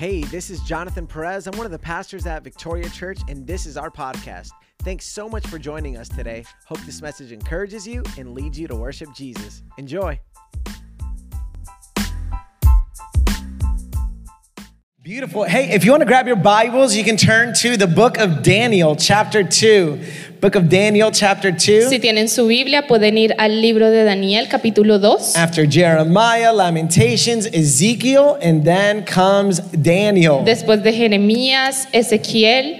Hey, this is Jonathan Perez. I'm one of the pastors at Victoria Church, and this is our podcast. Thanks so much for joining us today. Hope this message encourages you and leads you to worship Jesus. Enjoy. Beautiful. Hey, if you want to grab your Bibles, you can turn to the book of Daniel, chapter 2. Book of Daniel, chapter 2. Si tienen su Biblia, pueden ir al libro de Daniel, capítulo 2. After Jeremiah, Lamentations, Ezekiel, and then comes Daniel. Después de Jeremías, Ezequiel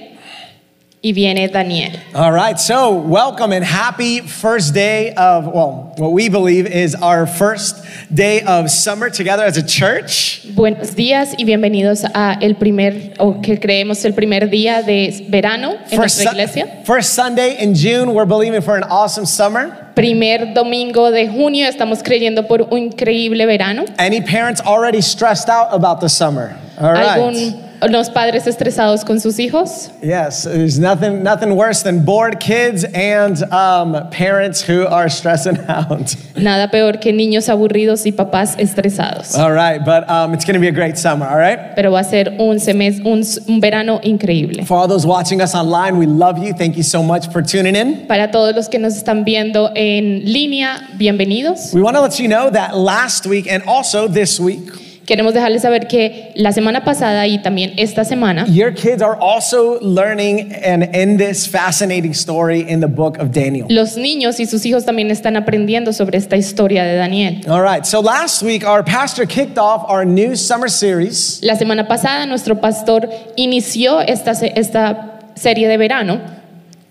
y viene Daniel. All right, so welcome and happy first day of, well, what we believe is our first day of summer together as a church. Buenos días y bienvenidos a el primer, o que creemos el primer día de verano en nuestra Su- iglesia. first Sunday in June, we're believing for an awesome summer. Primer domingo de junio, estamos creyendo por un increíble verano. Any parents already stressed out about the summer? All right. Algunos padres estresados con sus hijos. Yes, there's nothing, nothing worse than bored kids and um, parents who are stressing out. Nada peor que niños aburridos y papás estresados. All right, but um, it's going to be a great summer, all right? Pero va a ser un, semes- un, un verano increíble. For all those watching us online, we love you. Thank you so much for tuning in. Para todos los que nos están viendo en línea, bienvenidos. We want to let you know that last week and also this week, Queremos dejarles saber que la semana pasada y también esta semana, your kids are also learning and in this fascinating story in the book of Daniel. los niños y sus hijos también están aprendiendo sobre esta historia de Daniel. All right, so last week our pastor kicked off our new summer series. La semana pasada nuestro pastor inició esta, esta serie de verano.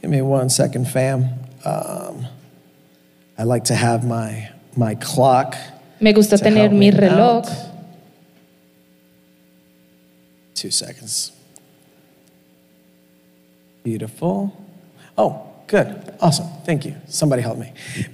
Give me one second, fam. Um, I like to have my my clock. Me gusta tener mi reloj. out. Two seconds. Beautiful. Oh, good. Awesome. Thank you. Somebody help me.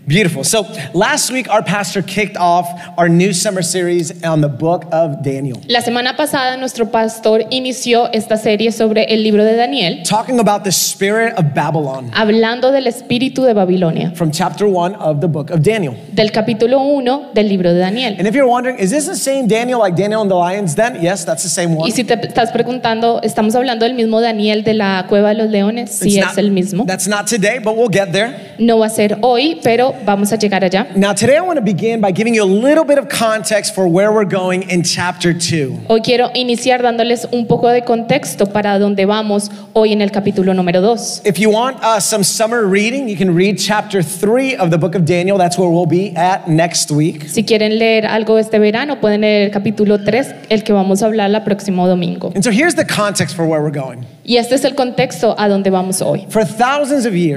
Beautiful. So, last week our pastor kicked off our new summer series on the book of Daniel, La semana pasada nuestro pastor inició esta serie sobre el libro de Daniel, talking about the spirit of Babylon hablando del espíritu de Babilonia, from chapter 1 of the book of Daniel. del capítulo 1 del libro de Daniel. And if you're wondering, is this the same Daniel like Daniel and the lions then? Yes, that's the same one. Y si te estás preguntando, ¿estamos hablando del mismo Daniel de la cueva de los leones? Sí, It's es el mismo. That's not today, but we'll get there. No va a ser hoy, pero vamos a llegar allá. Now, today I want to begin by giving you a little bit of context for where we're going in chapter 2. Hoy quiero iniciar dándoles un poco de contexto para dónde vamos hoy en el capítulo número 2. If you want uh, some summer reading, you can read chapter 3 of the book of Daniel. That's where we'll be at next week. Si quieren leer algo este verano, pueden leer el capítulo 3, el que vamos a hablar el próximo domingo. And so here's the context for where we're going. Y este es el contexto a donde vamos hoy. For thousands of years,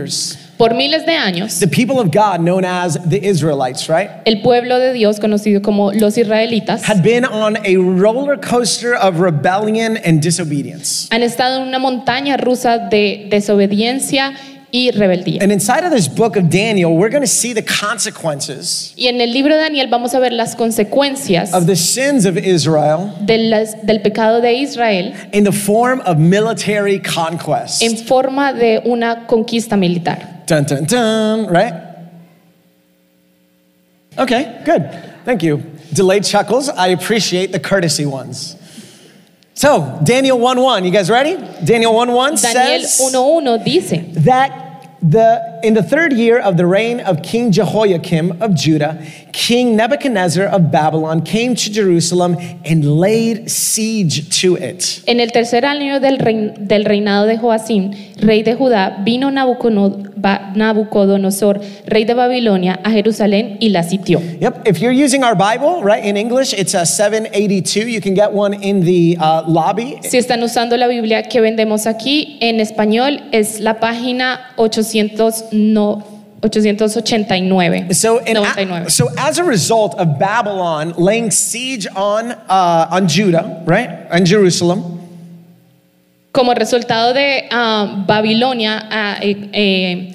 Por miles de años, the people of God, known as the Israelites, right, el pueblo de Dios, conocido como los israelitas, had been on a roller coaster of rebellion and disobedience. han estado en una montaña rusa de desobediencia y rebeldía. And inside of this book of Daniel, we're going to see the consequences Y en el libro de Daniel vamos a ver las consecuencias of the sins of Israel de las- del pecado de Israel in the form of military conquest. en forma de una conquista militar. Dun, dun, dun, right? Okay, good. Thank you. Delayed chuckles. I appreciate the courtesy ones. So, Daniel 1 1, you guys ready? Daniel 1 1 Daniel says 1.1 dice, that the, in the third year of the reign of King Jehoiakim of Judah, King Nebuchadnezzar of Babylon came to Jerusalem and laid siege to it. en el tercer año del, rein- del reinado de Joacim, rey de Judá, vino Ba- Nabucodonosor, rey de Babilonia, a Jerusalén y la sitió. Yep, if you're using our Bible, right, in English, it's a 782. You can get one in the uh, lobby. Si están usando la Biblia que vendemos aquí, en español es la página 800 no- 889. So, in 99. so as a result of Babylon laying siege on, uh, on Judah, right, and Jerusalem, Como resultado de ah, Babilonia eh, eh,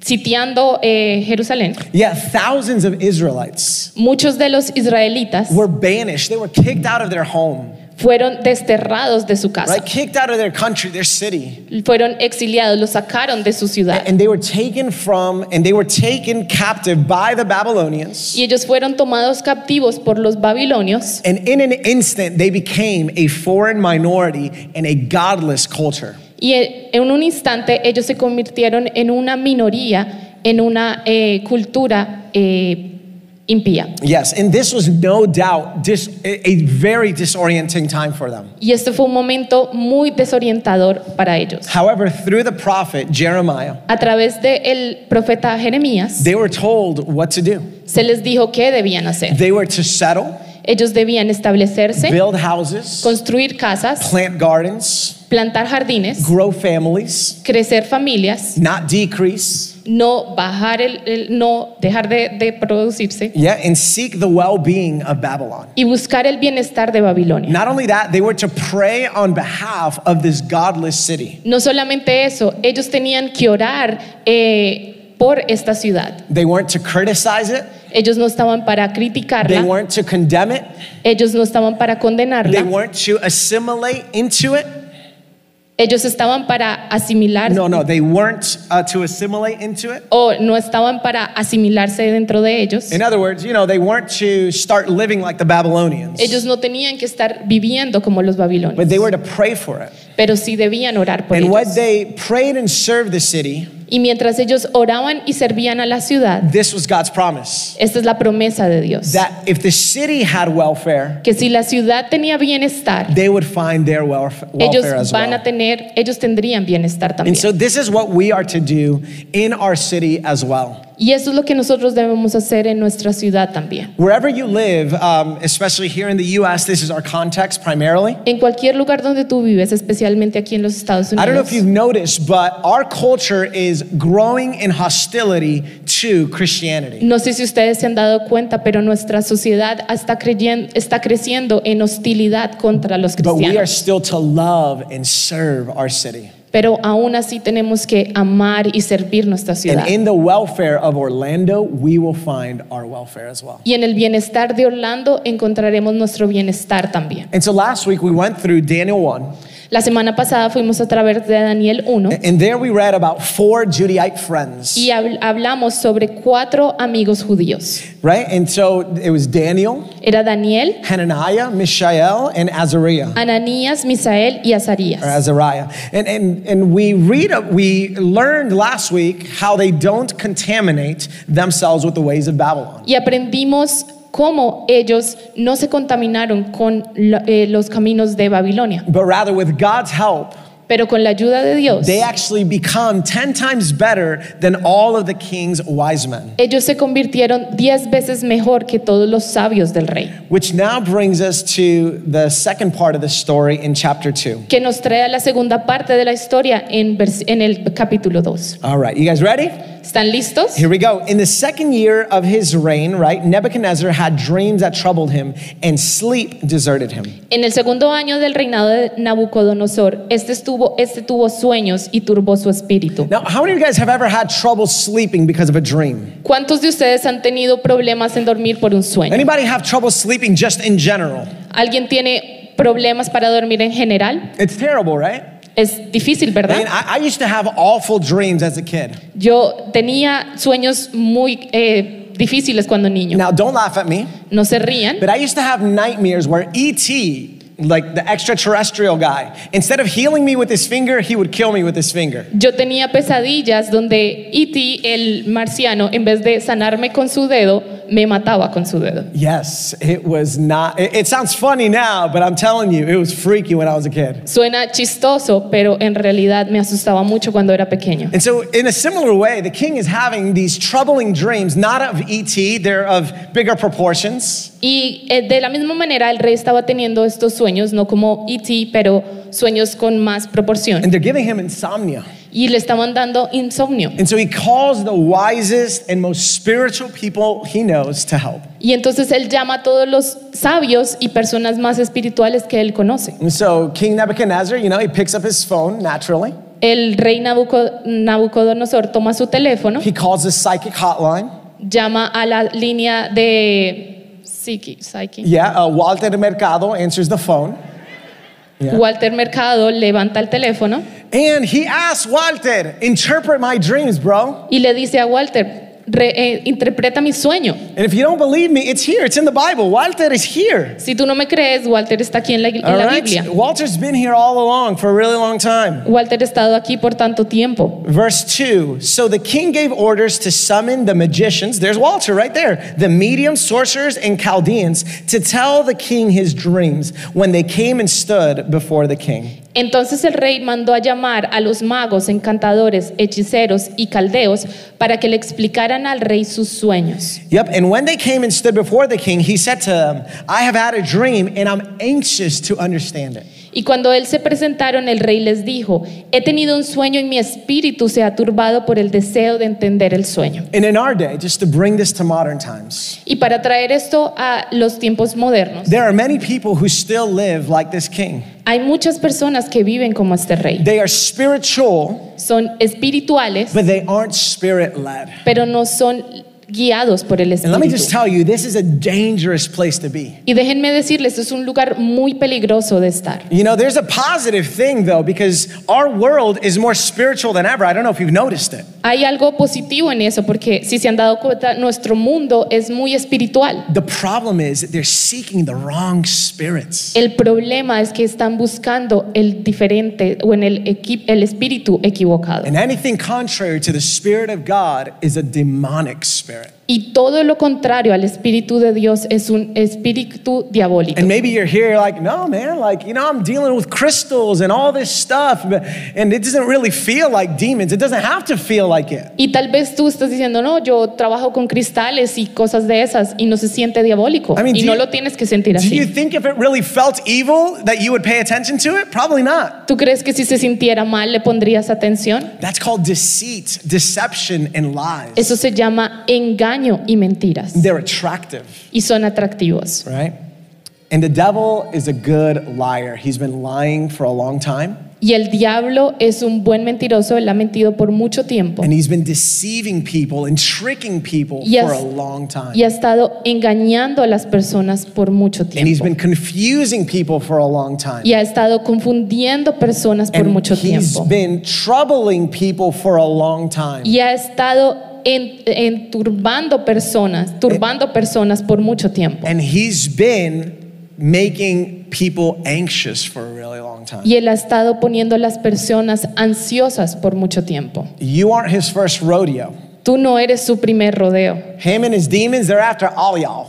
sitiando eh, Jerusalén, yeah, thousands of Israelites muchos de los israelitas were banished. They were kicked out of their home. Fueron desterrados de su casa, right? Kicked out of their country, their city. fueron exiliados, los sacaron de su ciudad. And they were taken from, and they were taken captive by the Babylonians. Y ellos fueron tomados captivos por los babilonios And in an instant, they became a foreign minority in a godless culture. y en un instante ellos se convirtieron en una minoría, en una eh, cultura eh, impía. Yes, and this was no doubt dis, a very disorienting time for them. Y este fue un momento muy desorientador para ellos. However, through the prophet Jeremiah, A través del profeta Jeremías they were told what to do. se les dijo qué debían hacer. They were to settle, Ellos debían establecerse, build houses, construir casas, plant gardens, plantar jardines, grow families, crecer familias, not decrease. no bajar el, el- no dejar de, de producirse Yeah, and seek the well-being of Babylon. y buscar el bienestar de Babilonia. Not only that, they were to pray on behalf of this godless city. No solamente eso, ellos tenían que orar eh, por esta ciudad. They weren't to criticize it. Ellos no estaban para They criticarla, weren't to condemn it. ellos no estaban para They condenarla, weren't to assimilate into it. ellos estaban para asimilar No, no, they weren't uh, to assimilate into it. o no estaban para asimilarse dentro de ellos. In other words, you know, they weren't to start living like the Babylonians, Ellos no tenían que estar viviendo como los but babilonios, they were to pray for it. pero sí debían orar por And ellos. what they prayed and served the city, Y mientras ellos oraban y servían a la ciudad, this was God's promise esta es la promesa de Dios, that if the city had welfare, que si la ciudad tenía bienestar, they would find their welf- ellos welfare as van a well. tener, ellos tendrían bienestar también. And so, this is what we are to do in our city as well. Y eso es lo que nosotros debemos hacer en nuestra ciudad también. Wherever you live, um, especially here in the US, this is our context primarily. En cualquier lugar donde tú vives, especialmente aquí en los Estados I don't know Unidos, if you've noticed, but our culture is growing in hostility to Christianity. no sé si ustedes se han dado cuenta, pero nuestra sociedad está, creyen- está creciendo en hostilidad contra los But we are cristianos. still to love and serve our city. Pero aún así tenemos que amar y servir nuestra ciudad. And in the welfare of Orlando, we will find our welfare as well. Y en el bienestar de Orlando encontraremos nuestro bienestar también. And so last week we went through Daniel 1, La semana pasada fuimos a través de Daniel 1 and there we read about four Judaite friends, y habl- hablamos sobre cuatro amigos judíos. right? And so it was Daniel, Era Daniel, Hananiah, Mishael, and Azariah. Ananías, Misael y Azarías. or Azariah. And, and, and we read, we learned last week how they don't contaminate themselves with the ways of Babylon. Y aprendimos cómo ellos no se contaminaron con eh, los caminos de Babilonia, But rather, with God's help, pero con la ayuda de Dios, they actually become 10 times better than all of the king's wise men. ellos se convirtieron diez veces mejor que todos los sabios del rey. Which now brings us to the second part of the story in chapter 2. Que nos trae a la segunda parte de la historia en, vers- en el capítulo 2. All right, you guys ready? ¿Están listos? Here we go. In the second year of his reign, right, Nebuchadnezzar had dreams that troubled him, and sleep deserted him. En el segundo año del reinado de Nabucodonosor, este, estuvo, este tuvo sueños y turbó su espíritu. Now, how many of you guys have ever had trouble sleeping because of a dream? ¿Cuántos de ustedes han tenido problemas en dormir por un sueño? Anybody have trouble sleeping just in general? ¿Alguien tiene problemas para dormir en general? It's terrible, right? Es difícil, I mean, ¿verdad? I, I used to have awful dreams as a kid. Yo tenía sueños muy eh, difíciles cuando niño. Now, don't laugh at me, No se rían, but I used to have nightmares where E.T., like the extraterrestrial guy, instead of healing me with his finger, he would kill me with his finger. Yo tenía pesadillas donde E.T., el marciano, en vez de sanarme con su dedo, me mataba con su dedo. Yes, it was not, it, it sounds funny now, but I'm telling you, it was freaky when I was a kid. Suena chistoso, pero en realidad me asustaba mucho cuando era pequeño. And so, in a similar way, the king is having these troubling dreams, not of E.T., they're of bigger proportions. Y eh, de la misma manera el rey estaba teniendo estos sueños, no como E.T., pero sueños con más proporción. And they're giving him insomnia. Y le estaban dando insomnio. And so he calls the wisest and most spiritual people he knows to help. Y entonces él llama a todos los sabios y personas más espirituales que él conoce. And so King Nebuchadnezzar, you know, he picks up his phone naturally. El rey Nabuco- Nabucodonosor toma su teléfono, He calls the psychic hotline. llama a la línea de Psiqui, Psyche. Yeah, uh, Walter Mercado answers the phone. Yeah. Walter Mercado levanta el teléfono And he asks Walter, interpret my dreams, bro. y le dice a Walter, "Re- eh, interpreta mi sueño. And if you don't believe me, it's here. It's in the Bible. Walter is here. Si tú no me crees, Walter está aquí en la, en la right? Biblia. Walter's been here all along for a really long time. Walter ha estado aquí por tanto tiempo. Verse 2 So the king gave orders to summon the magicians, there's Walter right there, the mediums, sorcerers, and Chaldeans, to tell the king his dreams when they came and stood before the king. Entonces el rey mandó a llamar a los magos, encantadores, hechiceros y caldeos para que le explicaran al rey sus sueños. Yep, and when they came and stood before the king, he said to them, I have had a dream and I'm anxious to understand it. Y cuando él se presentaron, el rey les dijo, he tenido un sueño y mi espíritu se ha turbado por el deseo de entender el sueño. And in our day, just to bring this to modern times, Y para traer esto a los tiempos modernos, there are many people who still live like this king. hay muchas personas que viven como este rey. They are spiritual, Son espirituales, but they aren't spirit led. pero no son guiados por el And let me just tell you, this is a dangerous place to be. Y déjenme decirles, es un lugar muy peligroso de estar. You know, there's a positive thing though, because our world is more spiritual than ever. I don't know if you've noticed it. Hay algo positivo en eso, porque si se han dado cuenta, nuestro mundo es muy espiritual. The problem is that they're seeking the wrong spirits. El problema es que están buscando el diferente o en el, equi- el espíritu equivocado. And anything contrary to the Spirit of God is a demonic spirit. Y todo lo contrario al espíritu de Dios es un espíritu diabólico. And maybe you're here like, no, man, like, you know, I'm dealing with crystals and all this stuff, but- and it doesn't really feel like demons. It doesn't have to feel like it. Y tal vez tú estás diciendo, no, yo trabajo con cristales y cosas de esas y no se siente diabólico. I mean, y no you- lo tienes que sentir Do you así. think if it really felt evil that you would pay attention to it? Probably not. ¿Tú crees que si se sintiera mal le pondrías atención? That's called deceit, deception, and lies. Eso se llama engaño y mentiras. They're attractive, Y son atractivos. right? And the devil is a good liar. He's been lying for a long time, Y el diablo es un buen mentiroso, él ha mentido por mucho tiempo. and he's been deceiving people and tricking people Y for has- a long time. Y ha estado engañando a las personas por mucho And he's tiempo. been confusing people for a long time. Y ha estado confundiendo personas por And mucho he's tiempo. been troubling people for a long time. Y ha estado en- enturbando personas, turbando personas por mucho tiempo. And he's been making people anxious for a really long time. Y él ha estado poniendo a las personas ansiosas por mucho tiempo. You aren't his first rodeo. Tú no eres su primer rodeo. Him and his demons, they're after all y'all,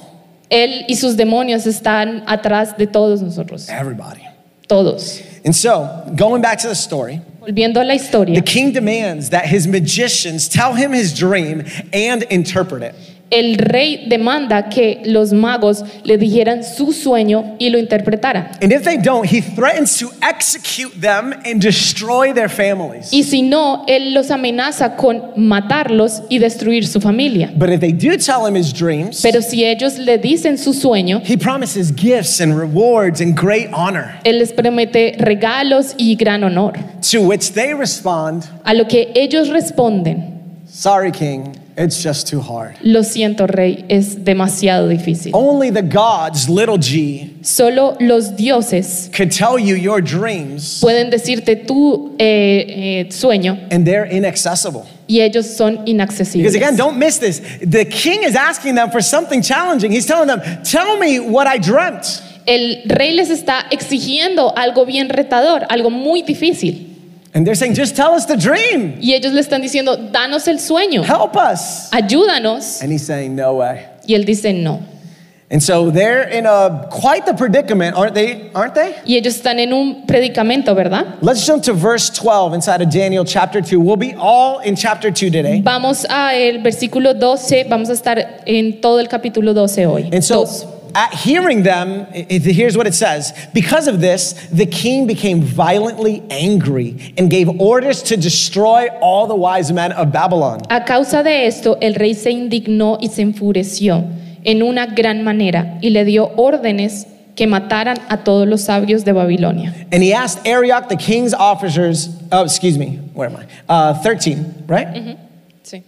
Él y sus demonios están atrás de todos nosotros, everybody. todos. And so, going back to the story, Volviendo a la the king demands that his magicians tell him his dream and interpret it. El rey demanda que los magos le dijeran su sueño y lo interpretaran. And if they don't, he threatens to execute them and destroy their families. Y si no, él los amenaza con matarlos y destruir su familia. But if they do tell him his dreams, Pero si ellos le dicen su sueño, he promises gifts and rewards and great honor. él les promete regalos y gran honor. To which they respond, A lo que ellos responden, Sorry, king, it's just too hard. lo siento rey, es demasiado difícil. Only the gods, little g, Solo los dioses could tell you your dreams, pueden decirte tu eh, eh, sueño and they're inaccessible. y ellos son inaccesibles. Because again, don't miss this. The king is asking them for something challenging. He's telling them, Tell me what I dreamt. El rey les está exigiendo algo bien retador, algo muy difícil. And they're saying, Just tell us the dream. Y ellos le están diciendo, danos el sueño, Help us. ayúdanos. And he's saying, No way. Y él dice, no. And so they're in a quite the predicament, aren't they? Aren't they? Y ellos están en un predicamento, ¿verdad? Let's jump to verse 12 inside of Daniel chapter 2. We'll be all in chapter 2 today. Vamos a el versículo 12, vamos a estar en todo el capítulo 12 hoy. And so, Dos. At hearing them, it- here's what it says. Because of this, the king became violently angry and gave orders to destroy all the wise men of Babylon. A causa de esto, el rey se indignó y se enfureció en una gran manera y le dio órdenes que mataran a todos los sabios de Babilonia. And he asked Arioch, the king's officers, oh, excuse me, where am I? Uh, 13, right? Mm -hmm. Sí.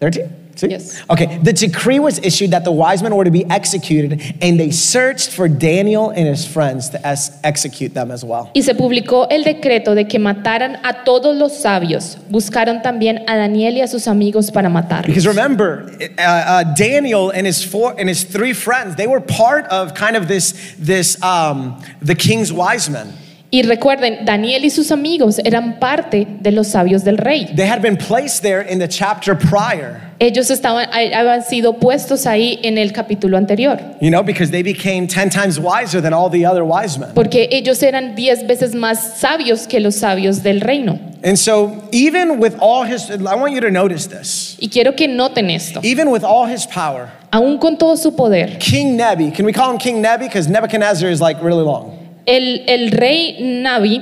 13? See? Yes. Okay, the decree was issued that the wise men were to be executed, and they searched for Daniel and his friends to execute them as well. Y se publicó el decreto de que mataran a todos los sabios. Buscaron también a Daniel y a sus amigos para matarlos. Because remember, uh, uh, Daniel and his four and his three friends, they were part of kind of this, this um, the king's wise men. Y recuerden, Daniel y sus amigos eran parte de los sabios del rey. They had been placed there in the chapter prior, Ellos estaban, habían sido puestos ahí en el capítulo anterior, you know, because they became 10 times wiser than all the other wise men. porque ellos eran diez veces más sabios que los sabios del reino. And so, even with all his, I want you to notice this, Y quiero que noten esto, even with all his power, aún con todo su poder, King Nebi, can we call him King Nebi? Because Nebuchadnezzar is like really long. El, el rey Nabi,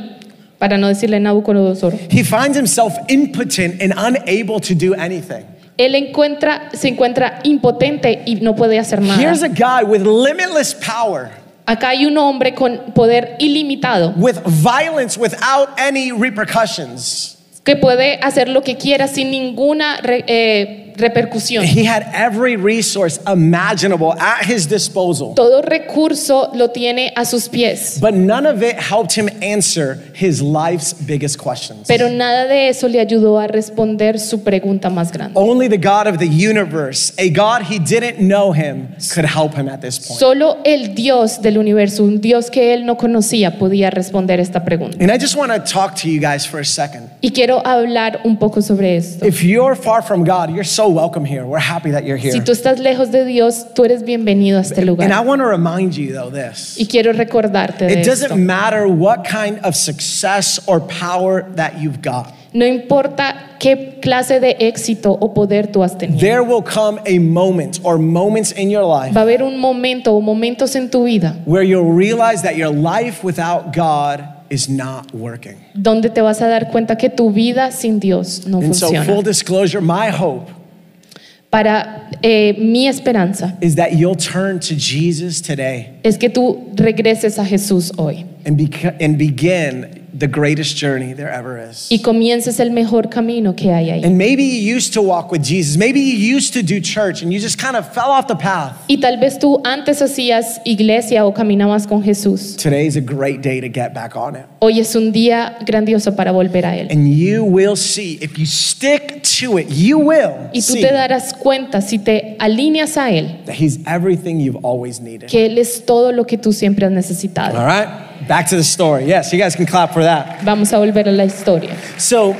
para no decirle Nabucodonosor, He finds himself impotent and unable to do anything. él encuentra, se encuentra impotente y no puede hacer Here's nada. a guy with limitless power, Acá hay un hombre con poder ilimitado with violence without any repercussions. que puede hacer lo que quiera sin ninguna eh, repercusión. He had every resource imaginable at his disposal, Todo recurso lo tiene a sus pies, but none of it helped him answer his life's biggest questions. pero nada de eso le ayudó a responder su pregunta más grande. Only the God of the universe, a God he didn't know him, could help him at this point. Solo el Dios del universo, un Dios que él no conocía, podía responder esta pregunta. And I just want to talk to you guys for a second. Y quiero hablar un poco sobre esto. If you're far from God, you're so welcome here. We're happy that you're here. Si tú estás lejos de Dios, tú eres bienvenido a este And I want to remind you, though, this. Y quiero recordarte de It doesn't esto. matter what kind of success or power that you've got. No importa qué clase de éxito o poder tú has tenido. There will come a moment or moments in your life Va a haber un momento o momentos en tu vida where you'll realize that your life without God is not working. donde te vas a dar cuenta que tu vida sin Dios no And so, full funciona. disclosure, my hope Para eh, mi esperanza. is that you'll turn to Jesus today. Es que tú regreses a Jesús hoy and, beca- and begin the greatest journey there ever is. y comiences el mejor camino que hay ahí. And maybe you used to walk with Jesus. Maybe you used to do church and you just kind of fell off the path. Y tal vez tú antes hacías iglesia o caminabas con Jesús. Today's a great day to get back on it. Hoy es un día grandioso para volver a Él. And you will see, if you stick to it, you will Y tú see te darás cuenta si te alineas a Él, that He's everything you've always needed. que Él es todo lo que tú siempre has necesitado. All right? Back to the story. Yes, you guys can clap for that. Vamos a volver a la historia. So,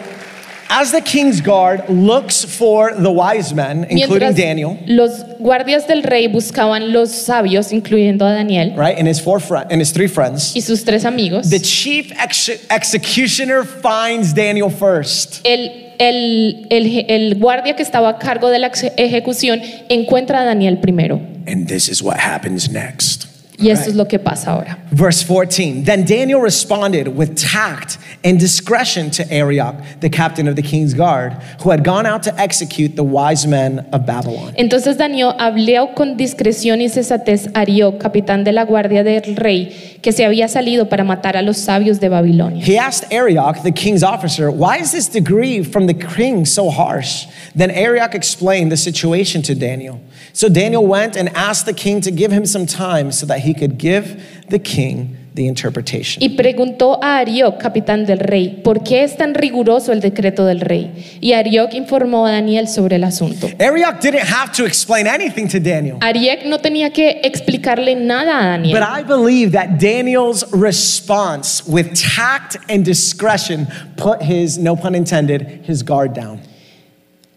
as the king's guard looks for the wise men, including Mientras Daniel, los guardias del rey buscaban los sabios, incluyendo a Daniel right, and his four friend, and his three friends, y sus tres amigos, the chief ex- executioner finds Daniel first. el, el, el, el guardia que estaba a cargo de la ejecución encuentra a Daniel primero. And this is what happens next. Y eso es lo que pasa ahora. Verse 14 Then Daniel responded with tact and discretion to Arioch, the captain of the king's guard, who had gone out to execute the wise men of Babylon. Entonces Daniel habló con discreción y sensatez a Arioch, capitán de la guardia del rey, que se había salido para matar a los sabios de Babilonia. He asked Arioch, the king's officer, Why is this decree from the king so harsh? Then Arioch explained the situation to Daniel. So Daniel went and asked the king to give him some time so that he could give the king the interpretation. Y preguntó a Arioc, capitán del rey, ¿por qué es tan riguroso el decreto del rey? Y Arioc informó a Daniel sobre el asunto. Arioch didn't have to explain anything to Daniel. Arioc no tenía que explicarle nada a Daniel. But I believe that Daniel's response with tact and discretion put his, no pun intended, his guard down.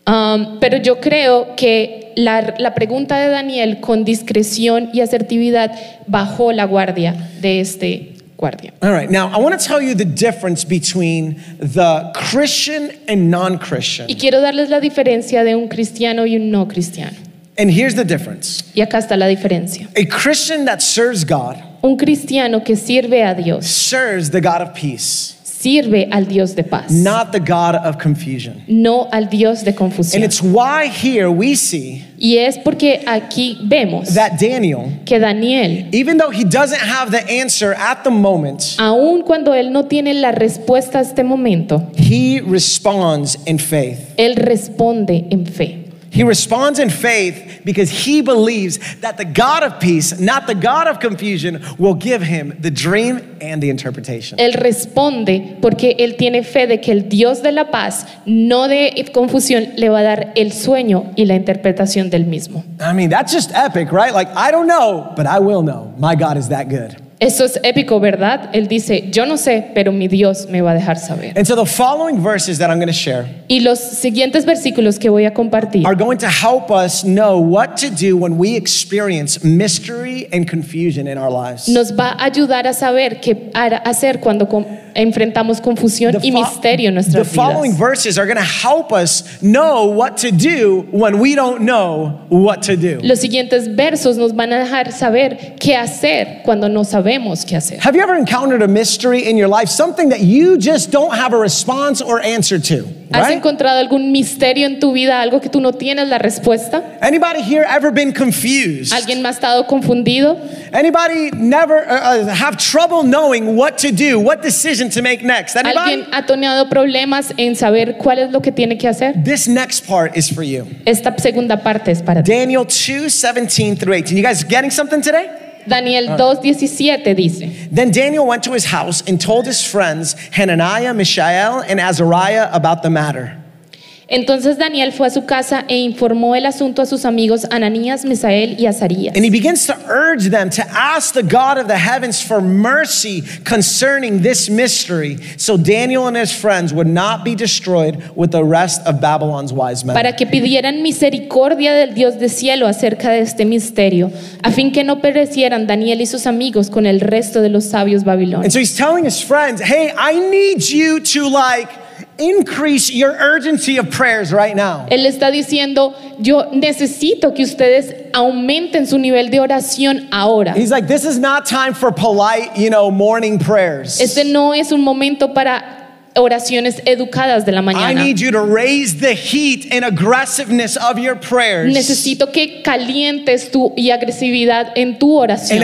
Um, pero yo creo que la, la pregunta de Daniel con discreción y asertividad bajó la guardia de este guardia. All right, now I want to tell you the difference between the Christian and non Christian. Y quiero darles la diferencia de un cristiano y un no cristiano. And here's the difference Y acá está la diferencia. a Christian that serves God Un cristiano que sirve a Dios, serves the God of peace, sirve al Dios de paz, not the God of confusion. no al Dios de And confusión. it's why here we see Y es porque aquí vemos that Daniel, que Daniel, even though he doesn't have the answer at the moment, aun cuando él no tiene la respuesta a este momento, he responds in faith. él responde en fe. He responds in faith because he believes that the God of peace, not the God of confusion, will give him the dream and the interpretation. Él responde porque él tiene fe de que el Dios de la paz, no de confusión, le va a dar el sueño y la interpretación del mismo. I mean, that's just epic, right? Like, I don't know, but I will know. My God is that good. Eso es épico, ¿verdad? Él dice, yo no sé, pero mi Dios me va a dejar saber. And so the following verses that I'm going to share Y los siguientes versículos que voy a compartir are going to help us know what to do when we experience mystery and confusion in our lives. nos va a ayudar a saber qué har- hacer cuando com- enfrentamos confusión y fo- misterio en the nuestras following vidas. verses are going to help us know what to do when we don't know what to do. Los siguientes versos nos van a dejar saber qué hacer cuando no sabemos qué hacer. Have you ever encountered a mystery in your life, something that you just don't have a response or answer to? ¿Has Right? encontrado algún misterio en tu vida, algo que tú no tienes la respuesta? Anybody here ever been confused? ¿Alguien más ha estado confundido? Anybody never uh, uh, have trouble knowing what to do, what decision to make next? Anybody? ¿Alguien ha tenido problemas en saber cuál es lo que tiene que hacer? This next part is for you. Esta segunda parte es para ti. Daniel 2, 17 through 18. You guys getting something today? Daniel 2.17 dice, Then Daniel went to his house and told his friends, Hananiah, Mishael, and Azariah, about the matter. Entonces Daniel fue a su casa e informó el asunto a sus amigos Ananías, Misael y Azarías. And he begins to urge them to ask the God of the heavens for mercy concerning this mystery, so Daniel and his friends would not be destroyed with the rest of Babylon's wise men. para que pidieran misericordia del Dios de cielo acerca de este misterio, a fin que no perecieran Daniel y sus amigos con el resto de los sabios And babilonios. so he's telling his friends, hey, I need you to like increase your urgency of prayers right now. Él está diciendo, yo necesito que ustedes aumenten su nivel de oración ahora. He's like, this is not time for polite, you know, morning prayers. Este no es un momento para oraciones educadas de la I mañana. need you to raise the heat and aggressiveness of your prayers Necesito que calientes tu y agresividad en tu oración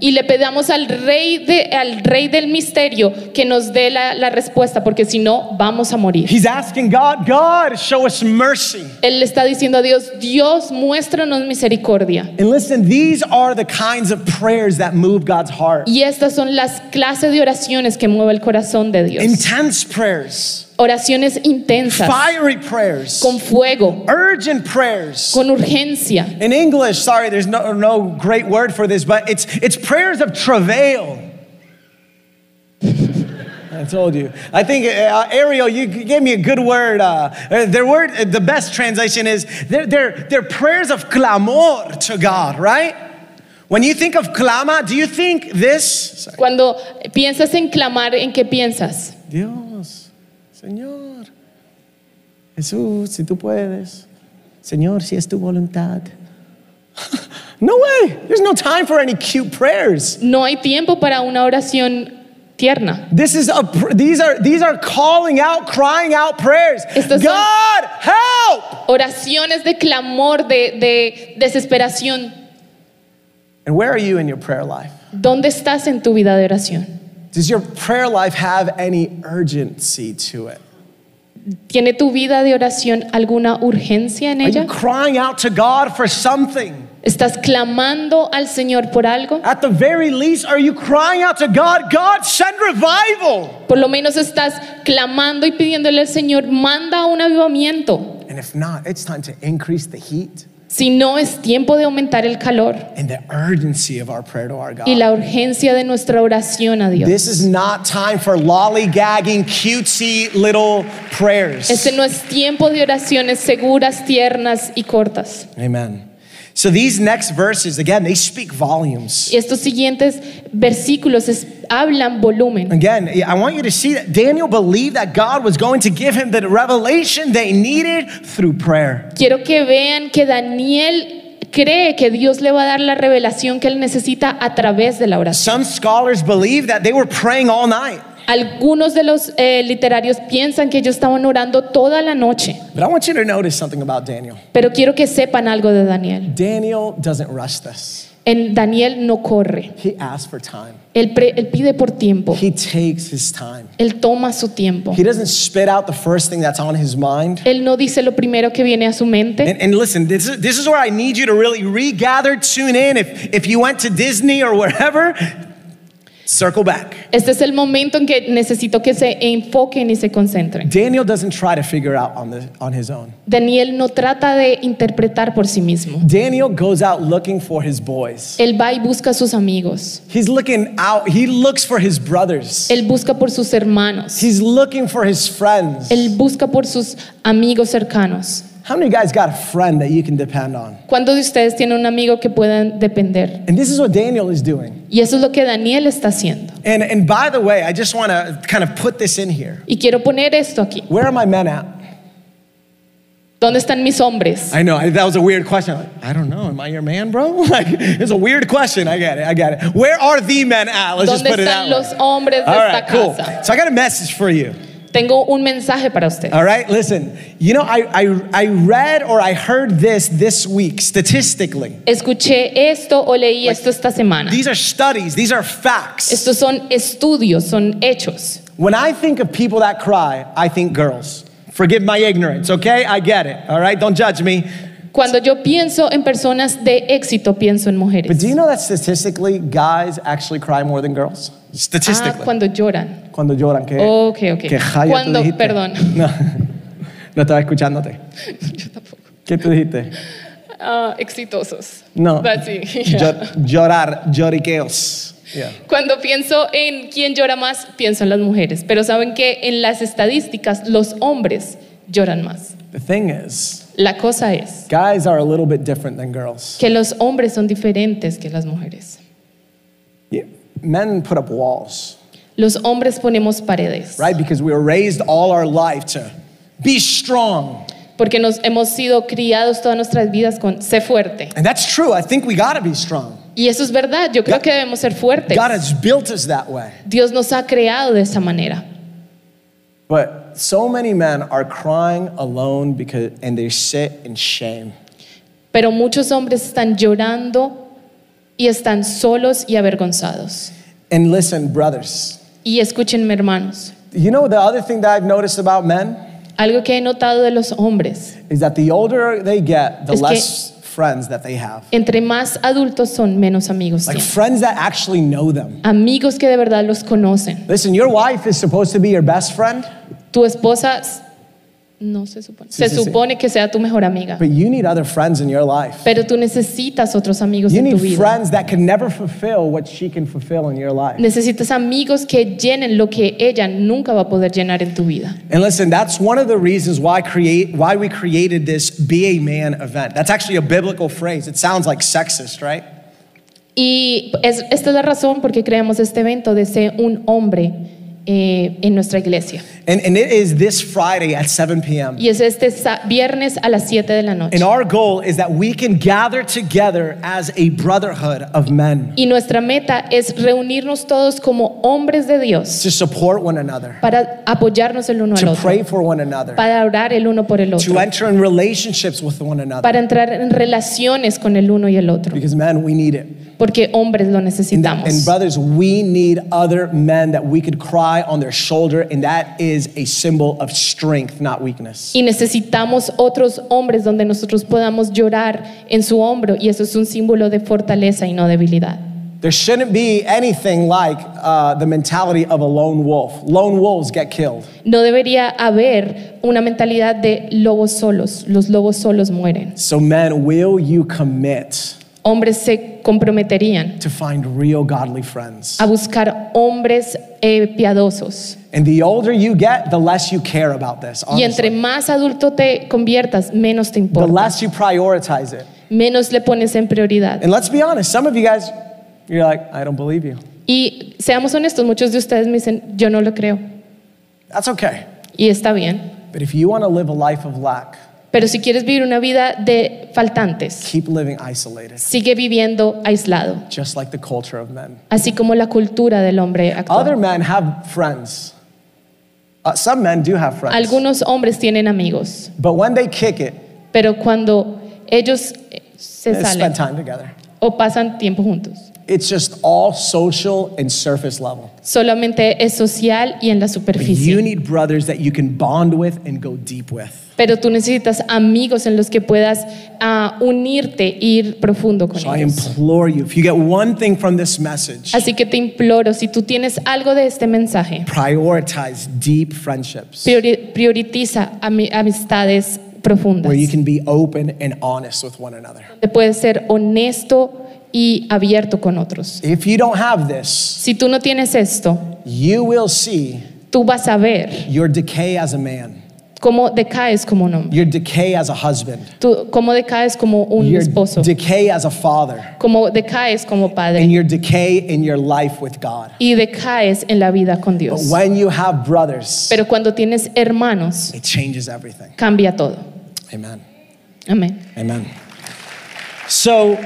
y le pedamos al rey, de, al rey del misterio que nos dé la, la respuesta, porque si no, vamos a morir. He's asking God, God, show us mercy. Él le está diciendo a Dios, Dios, muéstranos misericordia. And listen, these are the kinds of prayers that move God's heart. Y estas son las clases de oraciones que mueve el corazón de Dios. Intense prayers, Oraciones intensas, fiery prayers, con fuego, urgent prayers. con urgencia. In English, sorry, there's no, no great word for this, but it's, it's prayers of travail. I told you. I think, uh, Ariel, you gave me a good word. Uh, uh, their word, uh, the best translation is they're, they're, they're prayers of clamor to God, right? When you think of clama, do you think this? Sorry. Cuando piensas en clamar, ¿en qué piensas? Dios, Señor, Jesús, si tú puedes, Señor, si es tu voluntad. no way. There's no time for any cute prayers. No hay tiempo para una oración tierna. This is a, these are these are calling out, crying out prayers. Estas God, help! Oraciones de clamor, de, de desesperación. And where are you in your prayer life? ¿Dónde estás en tu vida de oración? Does your prayer life have any urgency to it? ¿Tiene tu vida de oración alguna urgencia en Are you crying out to God for something? ¿Estás clamando al Señor por algo? At the very least, are you crying out to God? God, send revival. Por lo menos estás clamando y pidiéndole al Señor, manda un avivamiento. And if not, it's time to increase the heat Si no es tiempo de aumentar el calor and the urgency of our prayer to our God. y la urgencia de nuestra oración a Dios. This is not time for lollygagging, cutesy little prayers. Este no es tiempo de oraciones seguras, tiernas y cortas. Amen. So these next verses, again, they speak volumes. Estos siguientes versículos es- hablan volumen. Again, I want you to see that Daniel believed that God was going to give him the revelation they needed through prayer. Quiero que vean que Daniel cree que Dios le va a dar la revelación que él necesita a través de la oración. Some scholars believe that they were praying all night. Algunos de los eh, literarios piensan que ellos estaban orando toda la noche, But I want you to notice something about Daniel. pero quiero que sepan algo de Daniel. Daniel doesn't rush this. Daniel no corre. He asks for time. Él, pre- él pide por tiempo. He takes his time. Él toma su tiempo. He doesn't spit out the first thing that's on his mind. Él no dice lo primero que viene a su mente. And, and listen, this is, this is where I need you to really regather, tune in. If, if you went to Disney or wherever, circle back. Este es el momento en que necesito que se enfoquen y se concentren. Daniel doesn't try to figure out on, the, on his own. Daniel no trata de interpretar por sí mismo. Daniel goes out looking for his boys. Él va y busca a sus amigos. He's looking out, he looks for his brothers. Él busca por sus hermanos. He's looking for his friends. Él busca por sus amigos cercanos. How many guys got a friend that you can depend on? ¿Cuántos de ustedes tienen un amigo que puedan depender? And this is what Daniel is doing. Y eso es lo que Daniel está haciendo. And, and by the way, I just want to kind of put this in here. Y quiero poner esto aquí. Where are my men at? ¿Dónde están mis hombres? I know that was a weird question. Like, I don't know. Am I your man, bro? Like, it's a weird question. I get it. I get it. Where are the men at? Let's just put it out. ¿Dónde están los hombres de All esta right, cool. casa? So I got a message for you. Tengo un mensaje para usted. All right, listen. You know, I, I, I read or I heard this this week statistically. Escuché esto o leí esto esta semana. These are studies, these are facts. Estos son estudios, son hechos. When I think of people that cry, I think girls. Forgive my ignorance, okay? I get it, all right? Don't judge me. Cuando yo pienso en personas de éxito, pienso en But mujeres. do you know that statistically, guys actually cry more than girls? Ah, Statistically. cuando lloran. Cuando lloran, ¿qué? Ok, ok. ¿Qué jaya tú Cuando, dijiste? perdón. No, no estaba escuchándote. Yo tampoco. ¿Qué tú dijiste? Ah, exitosos. No. But sí, Llo- Llorar, lloriqueos. Yeah. Cuando pienso en quién llora más, pienso en las mujeres. Pero saben que en las estadísticas los hombres lloran más. The thing is, La cosa es guys are a little bit different than girls. que los hombres son diferentes que las mujeres. Yeah. Men put up walls, Los hombres ponemos paredes. right? Because we were raised all our life to be strong. Porque nos hemos sido criados todas nuestras vidas con sé fuerte. And that's true. I think we got to be strong. Y eso es verdad. Yo creo God- que debemos ser fuertes. God has built us that way. Dios nos ha creado de esa manera. But so many men are crying alone because and they sit in shame. Pero muchos hombres están llorando y están solos y avergonzados. And listen, brothers, Y escúchenme, hermanos. you know the other thing that I've noticed about men Algo que he notado de los hombres, is that the older they get, the Es less friends that they have. entre más adultos son, menos amigos Like tienen. friends that actually know them. Amigos que de verdad los conocen. Listen, your wife is supposed to be your best friend, Tu esposa no se supone. Sí, se sí, sí. supone que sea tu mejor amiga. but you need other friends in your life. Pero tú necesitas otros amigos You en tu need vida. friends that can never fulfill what she can fulfill in your life. Necesitas amigos que llenen lo que ella nunca va a poder llenar en tu vida. And listen, that's one of the reasons why create why we created this Be a Man event. That's actually a biblical phrase. It sounds like sexist, right? Y es- esta es la razón por qué creamos este evento de ser un hombre eh, en nuestra iglesia. And, and it is this Friday at 7 p.m. Y es este viernes a las 7 de la noche. And our goal is that we can gather together as a brotherhood of men Y nuestra meta es reunirnos todos como hombres de Dios to support one another, para apoyarnos el uno al to otro, pray for one another, para orar el uno por el to otro, enter in relationships with one another. para entrar en relaciones con el uno y el otro, Because men, we need it. porque hombres lo And, and necesitamos. brothers, we need other men that we could cry on their shoulder, and that is a symbol of strength, not weakness. Y necesitamos otros hombres donde nosotros podamos llorar en su hombro y eso es un símbolo de fortaleza y no debilidad. There shouldn't be anything like uh, the mentality of a lone wolf. Lone wolves get killed. No debería haber una mentalidad de lobos solos. Los lobos solos mueren. So, men, will you commit Hombres se comprometerían to find real godly friends? a buscar hombres eh, piadosos. And the older you get, the less you care about this. Y entre honestly. más adulto te conviertas, menos te The importa. less you prioritize it. Menos le pones en prioridad. And let's be honest, some of you guys, you're like, I don't believe you. Y seamos honestos, muchos de ustedes me dicen, yo no lo creo. That's okay. Y está bien. But if you want to live a life of lack, Pero si quieres vivir una vida de faltantes, keep living isolated, sigue viviendo aislado, just like the culture of men. así como la cultura del hombre Other actual. men have friends. Uh, some men do have friends. Algunos hombres tienen amigos, But when they kick it, pero cuando ellos eh, se they salen, spend time together. o pasan tiempo juntos. It's just all social and surface level. Solamente es social y en la But you superficie. need brothers that you can bond with and go deep with. Pero tú necesitas amigos en los que puedas ah, unirte ir profundo con So I ellos. implore you, if you get one thing from this message, Así que te imploro, si tú tienes algo de este mensaje, prioritize deep friendships priori- prioritiza ami- amistades profundas. where you can be open and honest with one another. Te puedes ser honesto y abierto con otros. If you don't have this, Si tú no tienes esto, you will see tú vas a ver your decay as a man, cómo decaes como un hombre, your decay as a husband, tú, cómo decaes como un your esposo, decay as a father, cómo decaes como and padre your decay in your life with God. y decaes en la vida con But Dios. when you have brothers, Pero cuando tienes hermanos, it changes everything. cambia todo. Amen. Amén. Amen. So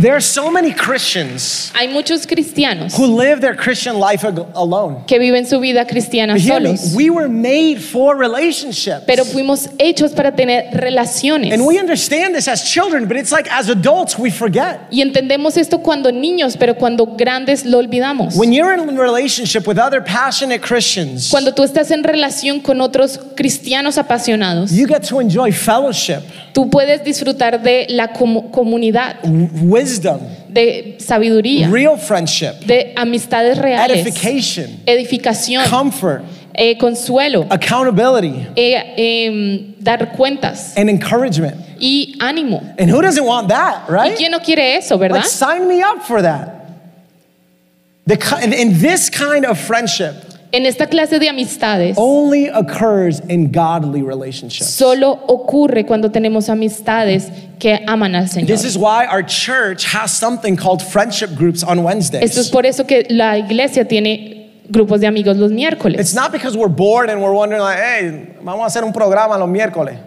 there are so many Christians Hay muchos cristianos who live their Christian life alone. que viven su vida cristiana But hear me, solos, we were made for relationships. pero fuimos hechos para tener relaciones. And we understand this as children, but it's like as adults we forget. Y entendemos esto cuando niños, pero cuando grandes lo olvidamos. When you're in a relationship with other passionate Christians, Cuando tú estás en relación con otros cristianos apasionados, you get to enjoy fellowship, tú puedes disfrutar de la comu- comunidad, w- wisdom, de sabiduría, real friendship, de amistades reales, edification, edificación, comfort, eh, consuelo, accountability, eh, em, dar cuentas and encouragement. y ánimo. And who doesn't want that, right? ¿Y quién no quiere eso, verdad? Like, sign me up for that. The, and, and this kind of friendship En esta clase de amistades only occurs in godly relationships. solo ocurre cuando tenemos amistades que aman al Señor. This is why our church has something called friendship groups on Esto es Wednesdays. por eso que la iglesia tiene grupos de amigos los miércoles. It's not because we're bored and we're wondering like, hey, vamos a hacer un programa los miércoles.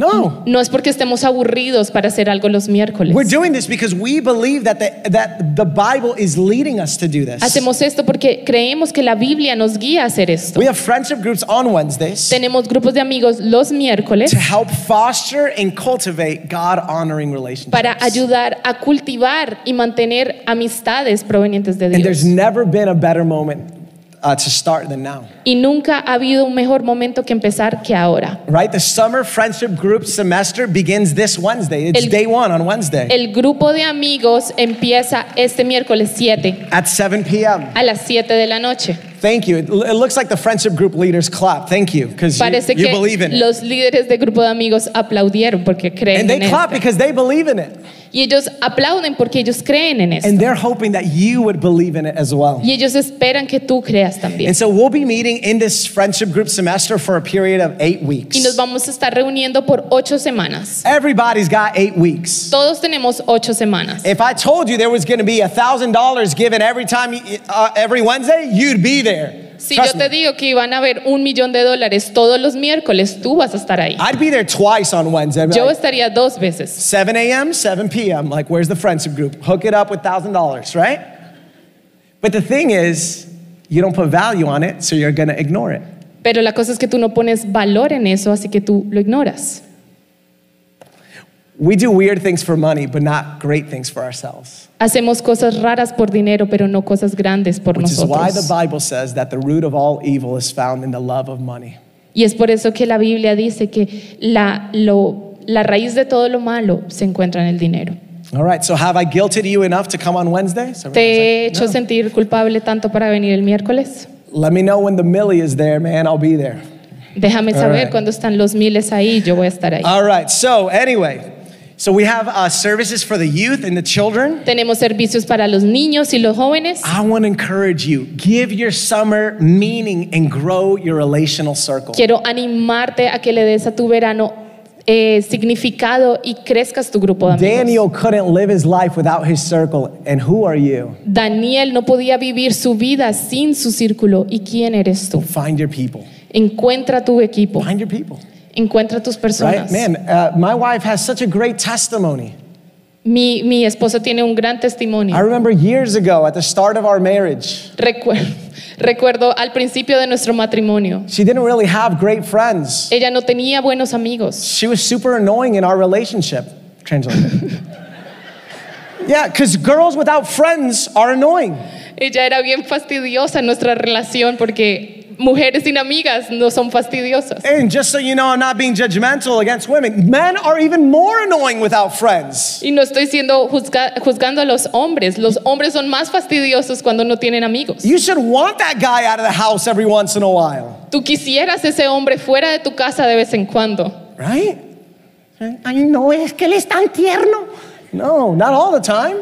No. No es porque estemos aburridos para hacer algo los miércoles. We're doing this because we believe that the, that the Bible is leading us to do this. Hacemos esto porque creemos que la Biblia nos guía a hacer esto. We have friendship groups on Wednesdays Tenemos grupos de amigos los miércoles to help foster and cultivate God honoring relationships. para ayudar a cultivar y mantener amistades provenientes de And there's Dios. never been a better moment uh, to start than now. Y nunca ha habido un mejor momento que empezar que ahora. Right? The summer friendship group semester begins this Wednesday. It's El- day one on Wednesday El grupo de amigos empieza este miércoles 7 at 7 p.m. a las 7 de la noche. Thank you. It, it looks like the friendship group leaders clap. Thank you, because you, Parece you que believe in it. los líderes de grupo de amigos aplaudieron porque creen And en they clap esto. because they believe in it. Y ellos aplauden porque ellos creen en esto. And they're hoping that you would believe in it as well. Y ellos esperan que tú creas también. And so we'll be meeting in this friendship group semester for a period of eight weeks. Y nos vamos a estar reuniendo por ocho semanas. Everybody's got eight weeks. Todos tenemos ocho semanas. If I told you there was going to be a thousand dollars given every time, you- uh, every Wednesday, you'd be there. Si yo Trust te me. digo que iban a haber un millón de dólares todos los miércoles, tú vas a estar ahí. I'd be there twice on Wednesday. I'd be Yo like, estaría dos veces. 7 a.m., 7 p.m. Like, where's the friendship group? Hook it up with thousand dollars, right? But the thing is, you don't put value on it, so you're going to ignore it. Pero la cosa es que tú no pones valor en eso, así que tú lo ignoras. We do weird things for money, but not great things for ourselves. Hacemos cosas raras por dinero, pero no cosas grandes por Which is why the nosotros. Bible says that the root of all evil is found in the love of money. Y es por eso que la Biblia dice que la, lo- la raíz de todo lo malo se encuentra en el dinero. All right, so have I guilted you enough to come on Wednesday? So ¿Te he everyone's hecho like, sentir culpable tanto para venir el miércoles? "No." Let me know when the millie is there, man. I'll be there. Déjame saber right. cuando están los miles ahí, yo voy a estar ahí. All right, so anyway, so we have uh, services for the youth and the children. Tenemos servicios para los niños y los jóvenes. I want to encourage you give your summer meaning and grow your relational circle. Quiero animarte a que le des a tu verano eh, significado y crezcas tu grupo de amigos. Daniel couldn't live his life without his circle, and who are you? Daniel no podía vivir su vida sin su círculo. ¿Y quién eres tú? Find your people. Encuentra tu equipo, Find your people. Encuentra tus Right? personas. Man, uh, my wife has such a great testimony. Mi, mi esposo tiene un gran testimonio. I remember years ago at the start of our marriage, Recuer- recuerdo al principio de nuestro matrimonio, she didn't really have great friends. ella no tenía buenos amigos. She was super annoying in our relationship. Translate. Yeah, because girls without friends are annoying. Ella era bien fastidiosa en nuestra relación porque mujeres sin amigas no son fastidiosas. And just so you know, I'm not being judgmental against women. Men are even more annoying without friends. Y no estoy siendo juzga- juzgando a los hombres. Los hombres son más fastidiosos cuando no tienen amigos. You should want that guy out of the house every once in a while, Tú quisieras ese hombre fuera de tu casa de vez en cuando. right? Ay, no, es que él es tan tierno. No, not all the time.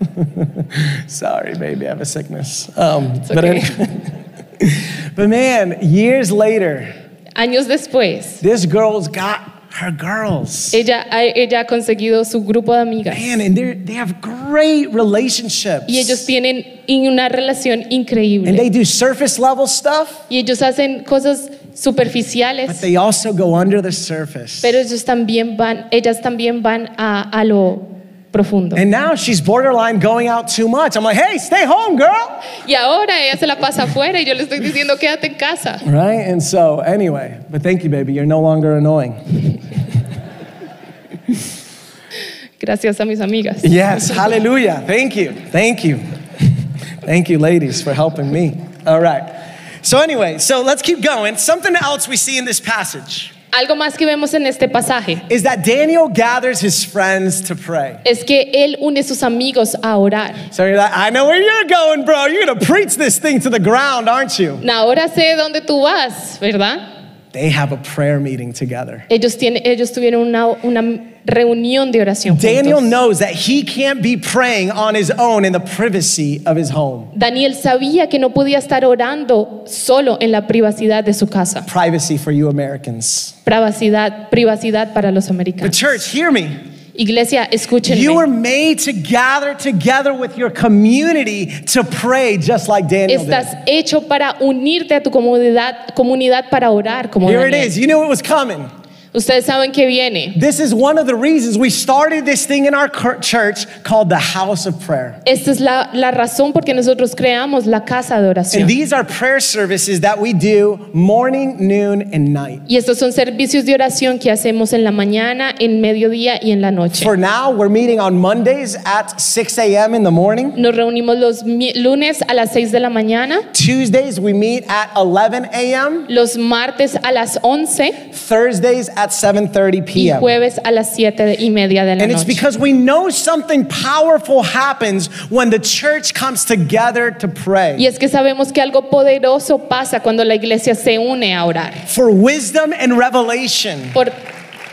Sorry, baby, I have a sickness. Um, but, okay. but man, years later, Años después, this girl's got her girls. ella, ella ha conseguido su grupo de amigas. Man, and they're, have great relationships. Y ellos tienen una relación increíble. and they do surface level stuff, Y ellos hacen cosas superficiales. but they also go under the surface. pero ellos también van, ellas también van a, a lo profundo. And now she's borderline going out too much. I'm like, hey, stay home, girl. Y ahora ella se la pasa afuera y yo le estoy diciendo quédate en casa. Right? And so, anyway, but thank you, baby. You're no longer annoying. Gracias a mis amigas. Yes, hallelujah. Thank you. Thank you. Thank you, ladies, for helping me. All right. So, anyway, so let's keep going. Something else we see in this passage Algo más que vemos en este pasaje is that Daniel gathers his friends to pray. es que él une sus amigos a orar. So you're like, I know where you're going, bro. You're going to preach this thing to the ground, aren't you? Ahora sé dónde tú vas, ¿verdad? They have a prayer meeting together. Ellos, tienen, ellos tuvieron una, una reunión de oración. Daniel juntos. knows that he can't be praying on his own in the privacy of his home. Daniel sabía que no podía estar orando solo en la privacidad de su casa. Privacy for you Americans. Privacidad, privacidad para los The americanos. church, hear me. Iglesia, You were made to gather together with your community to pray just like Daniel Estás did. hecho para unirte a tu comunidad, comunidad para orar como Here it Daniel. is. You knew it was coming. Ustedes saben que viene. This is one of the reasons we started this thing in our church called the House of Prayer. Esta es la, la razón por que nosotros creamos la casa de oración. And these are prayer services that we do morning, noon, and night. Y estos son servicios de oración que hacemos en la mañana, en mediodía y en la noche. For now, we're meeting on Mondays at 6 a.m. in the morning. Nos reunimos los lunes a las 6 de la mañana, Tuesdays, we meet at 11 a.m. los martes a las 11 Thursdays at 7:30 y p.m. jueves a las 7 y media de la And it's noche. because we know something powerful happens when the church comes together to Y pray es que sabemos que algo poderoso pasa cuando la iglesia se une a orar for wisdom and revelation. por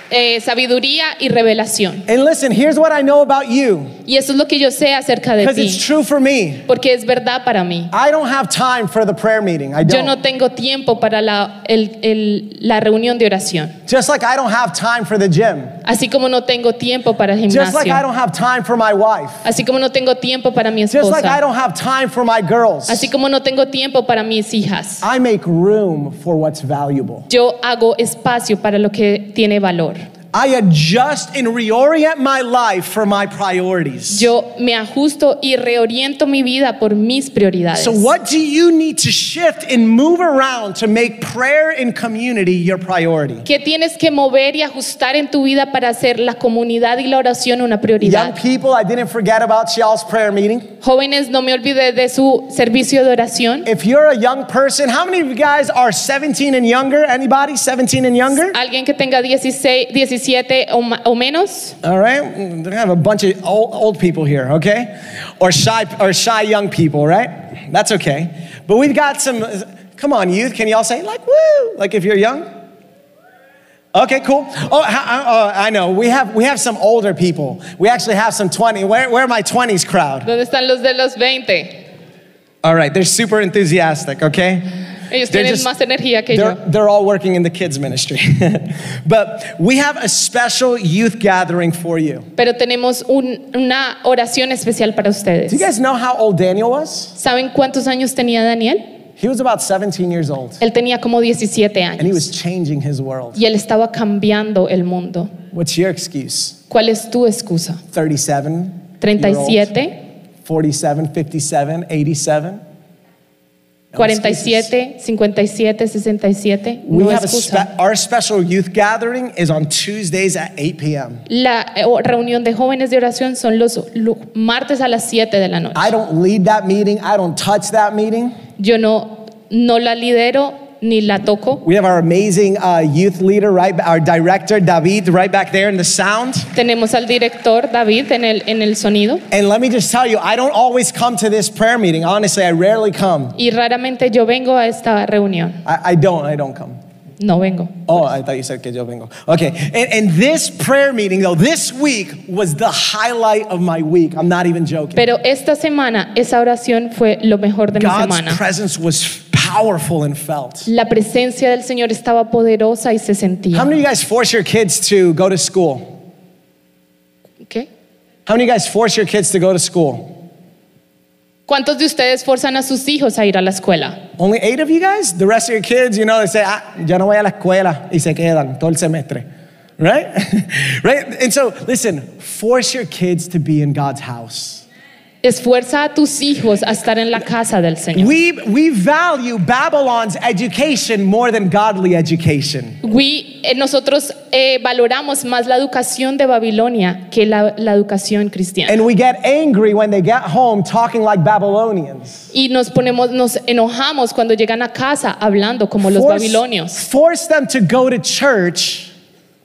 eh, sabiduría y revelación. And listen, here's what I know about you Y eso es lo que yo sé acerca de because it's ti, true for me. porque es verdad para mí. I don't have time for the prayer meeting. I Yo don't. no tengo tiempo para la, el- el- la reunión de oración, Just like I don't have time for the gym. así como no tengo tiempo para el Just like I gimnasio, don't have time for my wife. así como no tengo tiempo para mi Just like I esposa, don't have time for my girls. así como no tengo tiempo para mis hijas. I make room for what's valuable. Yo hago espacio para lo que tiene valor. I adjust and reorient my life for my priorities. Yo me ajusto y reoriento mi vida por mis prioridades. So, what do you need to shift and move around to make prayer and community your priority? ¿Qué tienes que mover y ajustar en tu vida para hacer la comunidad y la oración una prioridad? Young people, I didn't forget about y'all's prayer meeting. Jóvenes, no me olvidé de su servicio de oración. If you're a young person, how many of you guys are 17 and younger? Anybody 17 and younger? Alguien que tenga 16, 17 o, menos. All right, I have a bunch of old, old people here, okay, or shy or shy young people, right? That's okay. But we've got some. Come on, youth, can y'all say like woo? Like if you're young. Okay, cool. Oh, I, oh, I know. We have we have some older people. We actually have some 20. Where where are my 20s crowd? ¿Dónde están los de los 20? All right, they're super enthusiastic. Okay. Ellos They're tienen just- más energía que They're, yo. they're all working in the kids ministry. but we have a special youth gathering for you. Pero tenemos un- una oración especial para ustedes. Do you guys know how old Daniel was? ¿Saben cuántos años tenía Daniel? He was about 17 years old, Él tenía como 17 años. and he was changing his world. Y él estaba cambiando el mundo. What's your excuse? ¿Cuál es tu excusa? 37, 37, 47, 57, 87? 47, 57, 67. We No have a spe- our special youth gathering is on Tuesdays at 8 p.m. La eh, reunión de jóvenes de oración son los martes a las 7 de la noche. I don't lead that meeting. I don't touch that meeting. Yo no, no la lidero ni la toco. We have our amazing uh, youth leader, right? Our director, David, right back there in the sound. Tenemos al director David en el, en el sonido And let me just tell you, I don't always come to this prayer meeting. Honestly, I rarely come. y raramente yo vengo a esta reunión. I, I don't. I don't come. No vengo. Oh, I thought you said que yo vengo. Okay. And, and this prayer meeting, though, this week was the highlight of my week. I'm not even joking. Pero esta semana esa oración fue lo mejor de mi semana. God's presence was powerful and felt. La presencia del Señor estaba poderosa y se How sentía. many of you guys force your kids to go to school? ¿Qué? How many of you guys force your kids to go to school? ¿Cuántos de ustedes forzan a sus hijos a ir a la escuela? Only eight of you guys? The rest of your kids, you know, they say, ah, yo no voy a la escuela y se quedan todo el semestre. Right? right? And so, listen, force your kids to be in God's house. Esfuerza a tus hijos a estar en la casa del Señor. We, we value Babylon's education more than godly education. We- eh, nosotros eh, valoramos más la educación de Babilonia que la, la educación cristiana. And we get angry when they get home talking like Babylonians. Y nos ponemos, nos enojamos cuando llegan a casa hablando como los babilonios. force them to go to church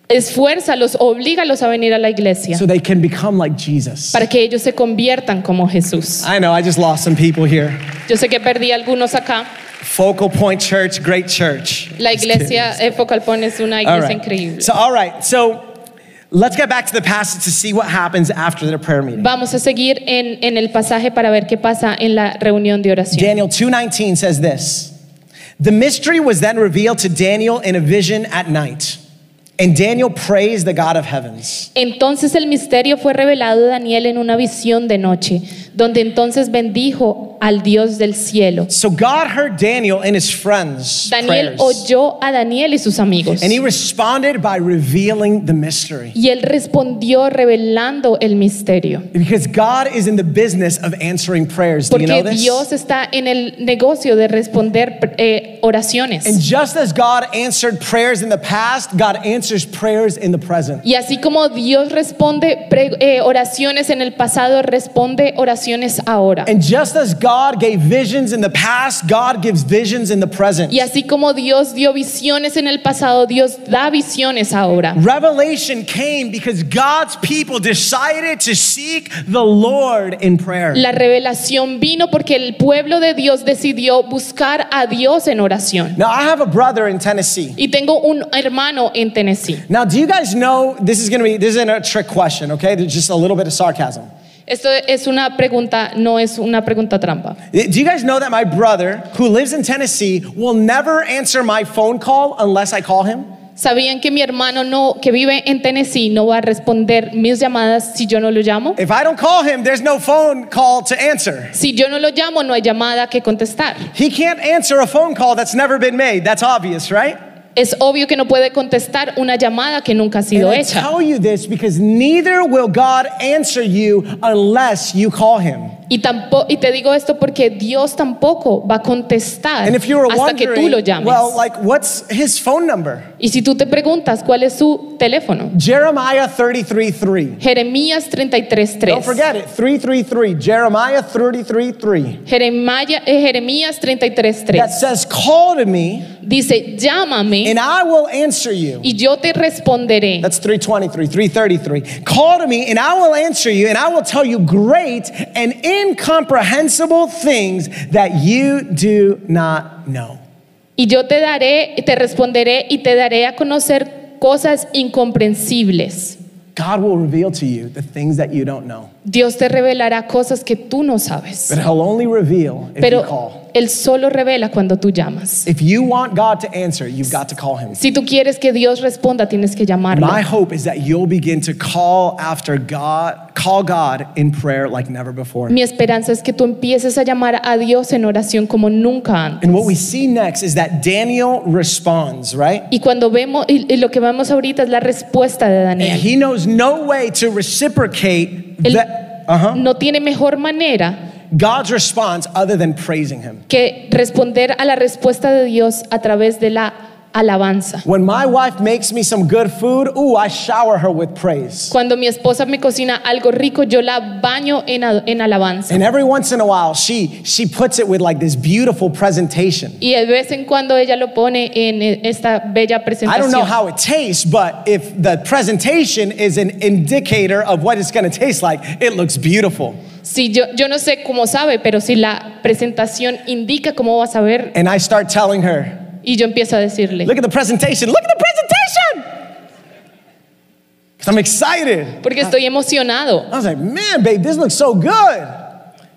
Esfuérzalos, oblígalos a venir a la iglesia so they can become like Jesus. para que ellos se conviertan como Jesús. I know, I just lost some people here. Yo sé que perdí algunos acá. Focal Point Church, great church. La iglesia eh, Focal Point es una iglesia right. increíble. So, all right. So, let's get back to the passage to see what happens after the prayer meeting. Vamos a seguir en, en el pasaje para ver qué pasa en la reunión de oración. Daniel 2:19 says this. The mystery was then revealed to Daniel in a vision at night. And Daniel praised the God of heavens. Entonces el misterio fue revelado a Daniel en una visión de noche, donde entonces bendijo al Dios del cielo. So God heard Daniel and his friends' Daniel prayers. oyó a Daniel y sus amigos. And he responded by revealing the mystery. Y él respondió revelando el misterio. Because God is in the business of answering prayers. Do you know Porque this? Dios está en el negocio de responder eh, oraciones. And just as God answered prayers in the past, God answers prayers in the present. Y así como Dios responde eh, oraciones en el pasado, responde oraciones ahora. And just as God gave visions in the past, God gives visions in the present. Y así como Dios dio visiones en el pasado, Dios da visiones ahora. Revelation came because God's people decided to seek the Lord in prayer. La revelación vino porque el pueblo de Dios decidió buscar a Dios en oración. Now, I have a brother in Tennessee. Y tengo un hermano en Tennessee. Now, do you guys know this is going to be this isn't a trick question, okay? There's just a little bit of sarcasm. Esto es una pregunta, no es una pregunta trampa. Do you guys know that my brother, who lives in Tennessee, will never answer my phone call unless I call him? ¿Sabían que mi hermano no, que vive en Tennessee no va a responder mis llamadas si yo no lo llamo? If I don't call him, there's no phone call to answer. Si yo no lo llamo, no hay llamada que contestar. He can't answer a phone call that's never been made. That's obvious, right? Es obvio que no puede contestar una llamada que nunca ha And sido I hecha. tell you this because neither will God answer you unless you call him. Y, tampoco, y te digo esto porque Dios tampoco va a contestar And if you were hasta que tú lo llames. well, like, what's his phone number? y si tú te preguntas cuál es su teléfono, Jeremiah 33:3. Jeremías 33.3. Don't forget it. 333. Jeremiah 33:3. Jeremaya- eh, Jeremías 33.3. That says, "Call to me, Dice, llámame and I will answer you." y yo te responderé. That's 323, 333. Call to me and I will answer you and I will tell you great and incomprehensible things that you do not know. Y yo te daré, te responderé y te daré a conocer cosas incomprensibles. God will reveal to you the things that you don't know. Dios te revelará cosas que tú no sabes. But he'll only reveal if you Pero call. Él solo revela cuando tú llamas. If you want God to answer, you've got to call him. Si tú quieres que Dios responda, tienes que llamarlo. My hope is that you'll begin to call after God, call God in prayer like never before. Mi esperanza es que tú empieces a llamar a Dios en oración como nunca antes. And what we see next is that Daniel responds, right? Y cuando vemos, y, y lo que vemos ahorita es la respuesta de And Daniel. he knows no way to reciprocate Él that. Uh-huh. no tiene mejor manera God's response other than praising Him. que responder a la respuesta de Dios a través de la alabanza. When my wife makes me some good food, ooh, I shower her with praise. Cuando mi esposa me cocina algo rico, yo la baño en, en alabanza. And every once in a while, she she puts it with like this beautiful presentation. Y de vez en cuando ella lo pone en eh, esta bella presentación. I don't know how it tastes, but if the presentation is an indicator of what it's going to taste like, it looks beautiful. Si yo, yo no sé cómo sabe, pero si la presentación indica cómo vas a ver, And I start telling her, y yo empiezo a decirle, look at the presentation, look at the presentation. Because I'm excited. porque estoy emocionado I was like, man, babe, this looks so good.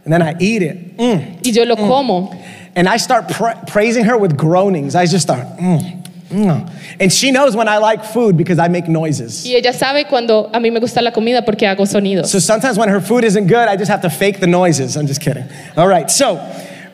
And then I eat it. Mm. y yo lo como. And I start pra- praising her with groanings. I just start, mm, mm. And she knows when I like food because I make noises. Y ella sabe cuando a mí me gusta la comida porque hago sonidos. So sometimes when her food isn't good, I just have to fake the noises. I'm just kidding. All right, so,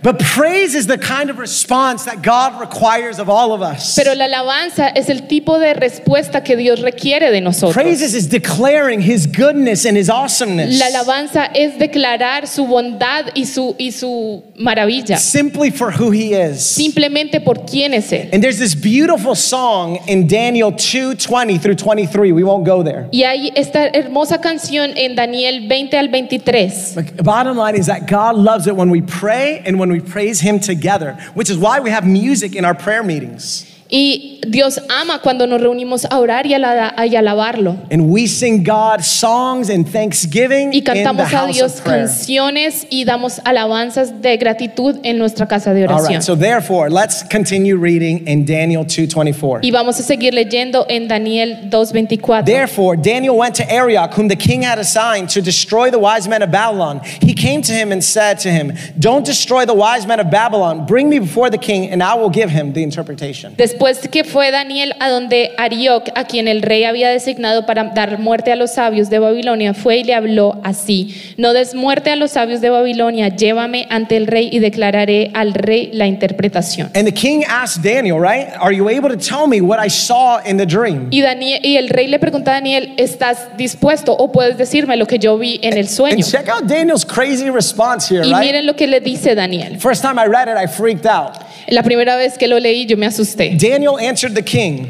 but praise is the kind of response that God requires of all of us. Pero la alabanza es el tipo de respuesta que Dios requiere de nosotros. Praises is declaring his goodness and his awesomeness. La alabanza es declarar su bondad y su, y su maravilla, Simply for who he is. simplemente por quién es Él. And there's this beautiful song in Daniel 2:20 through 23. We won't go there. Y hay esta hermosa canción en Daniel 20 al 23. But the bottom line is that God loves it when we pray and when we praise him together, which is why we have music in our prayer meetings. Y Dios ama cuando nos reunimos a orar y a, y alabarlo. And we sing God songs and thanksgiving Y in the cantamos a Dios canciones y damos alabanzas de gratitud en nuestra casa de All oración. right, so therefore, let's continue reading in Daniel 2:24. Y vamos a seguir leyendo en Daniel 2.24. Therefore, Daniel went to Arioch, whom the king had assigned to destroy the wise men of Babylon. He came to him and said to him, Don't destroy the wise men of Babylon. Bring me before the king, and I will give him the interpretation. Después que fue Daniel a donde Arioc, a quien el rey había designado para dar muerte a los sabios de Babilonia, fue y le habló así: No des muerte a los sabios de Babilonia, llévame ante el rey y declararé al rey la interpretación. And the king asked Daniel, right? Are you able to tell me what I saw in the dream? Y, Daniel, y el rey le pregunta a Daniel: ¿Estás dispuesto o puedes decirme lo que yo vi en el sueño? And check out Daniel's crazy response here, Y right? miren lo que le dice Daniel. First time I read it, I freaked out. La primera vez que lo leí, yo me asusté. Daniel answered the king.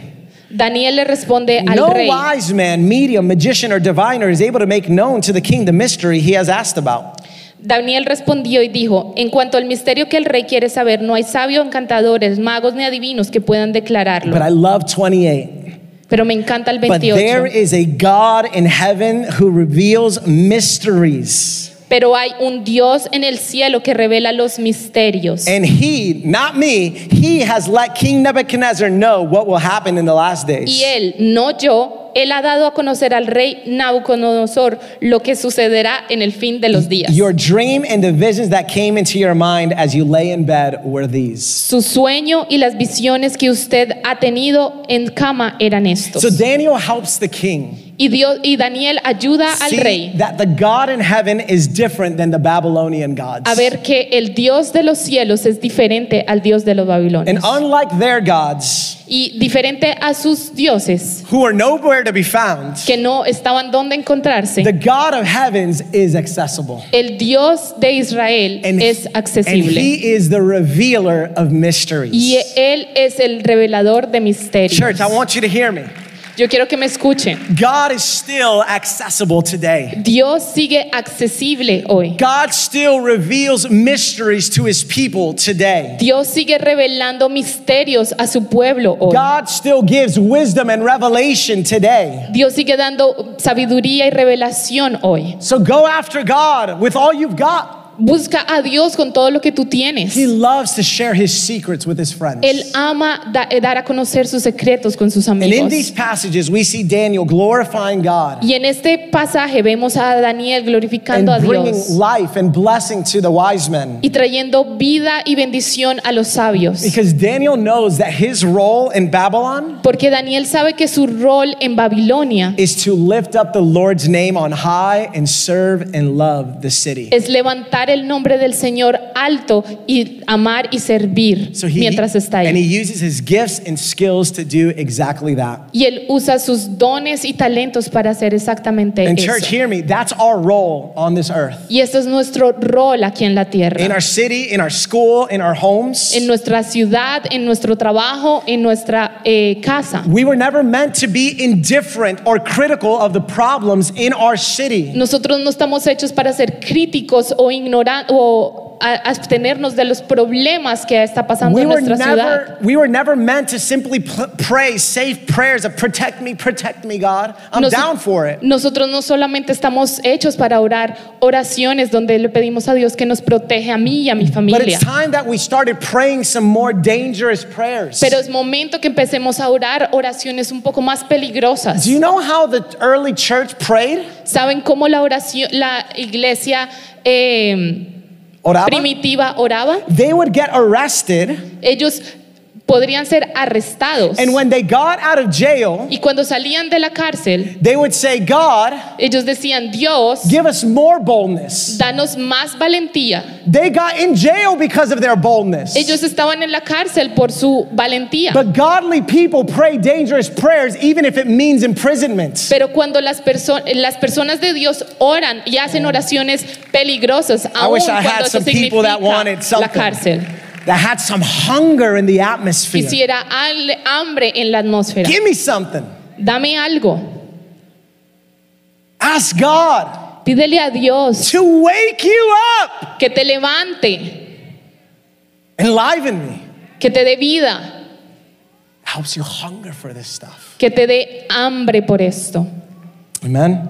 Daniel le responde al No rey. wise man, medium, magician, or diviner is able to make known to the king the mystery he has asked about. Daniel respondió y dijo, en cuanto al misterio que el rey quiere saber, no hay sabios, encantadores, magos ni adivinos que puedan declararlo. But I love 28. Pero me encanta el But there 28. is a God in heaven who reveals mysteries. Pero hay un Dios en el cielo que revela los misterios. And he, not me, he has let King Nebuchadnezzar know what will happen in the last days. Y él, no yo, él ha dado a conocer al rey Nabucodonosor lo que sucederá en el fin de los días. Your dream and the visions that came into your mind as you lay in bed were these. Su sueño y las visiones que usted ha tenido en cama eran estos. So Daniel helps the king Y, Dios, y Daniel ayuda al see rey that the God in heaven is different than the Babylonian gods. a ver que el Dios de los cielos es diferente al Dios de los And babilonios. unlike their gods, Y diferente a sus dioses who are nowhere to be found, que no estaban donde encontrarse. the God of heavens is accessible. El Dios de Israel And, es and accesible. he is the revealer of mysteries. Y Él es el revelador de misterios. Church, I want you to hear me. Yo quiero que me escuchen. God is still accessible today. Dios sigue accesible hoy. God still reveals mysteries to his people today. Dios sigue revelando misterios a su pueblo hoy. God still gives wisdom and revelation today. Dios sigue dando sabiduría y revelación hoy. So go after God with all you've got. Busca a Dios con todo lo que tú tienes. He loves to share his secrets with his friends. Él ama da- eh, dar a conocer sus secretos con sus And in amigos. these passages, we see Daniel glorifying God Y en este pasaje vemos a Daniel and glorificando a bringing Dios life and blessing to the wise men. y trayendo vida y bendición a los sabios. Because Daniel knows that his role in Babylon Porque Daniel sabe que su rol en Babilonia is to lift up the Lord's name on high and serve and love the city. es levantar el nombre del Señor alto y amar y servir So he, mientras está and he ahí. uses his gifts and skills to do exactly that. Y él usa sus dones y talentos para hacer exactamente And eso. church, hear me, that's our role on this earth. Y este es nuestro rol aquí en la tierra. In our city, in our school, in our homes. en nuestra ciudad, en nuestro trabajo, en nuestra eh, casa. We were never meant to be indifferent or critical of the problems in our city. Nosotros no estamos hechos para ser críticos o ignorar o abstenernos de los problemas que está pasando We en were nuestra ciudad. we were never meant to simply pl- pray safe prayers of protect me, protect me, God. I'm Nos- down for it. Nosotros no solamente estamos hechos para orar oraciones donde le pedimos a Dios que nos protege a mí y a mi But familia. it's time that we started praying some more dangerous prayers. Pero es momento que empecemos a orar oraciones un poco más peligrosas. Do you know how the early church prayed? ¿Saben cómo la oración, la iglesia eh, Primitiva oraba? They would get arrested, Ellos podrían ser arrestados. and when they got out of jail, Y cuando salían de la cárcel, they would say, God, ellos decían, Dios, give us more boldness. danos más valentía. They got in jail because of their boldness. Ellos estaban en la cárcel por su valentía. But godly people pray dangerous prayers, even if it means imprisonment. Pero cuando las, perso- las personas de Dios oran y hacen oraciones peligrosas, I aun wish I cuando had eso some people that wanted la something cárcel. That had some hunger in the atmosphere. Quisiera al- hambre en la atmósfera. Give me something. Dame algo. Ask God Pídele a Dios to wake you up, que te levante, enliven me. que te dé vida, Helps you hunger for this stuff. que te dé hambre por esto. Amen.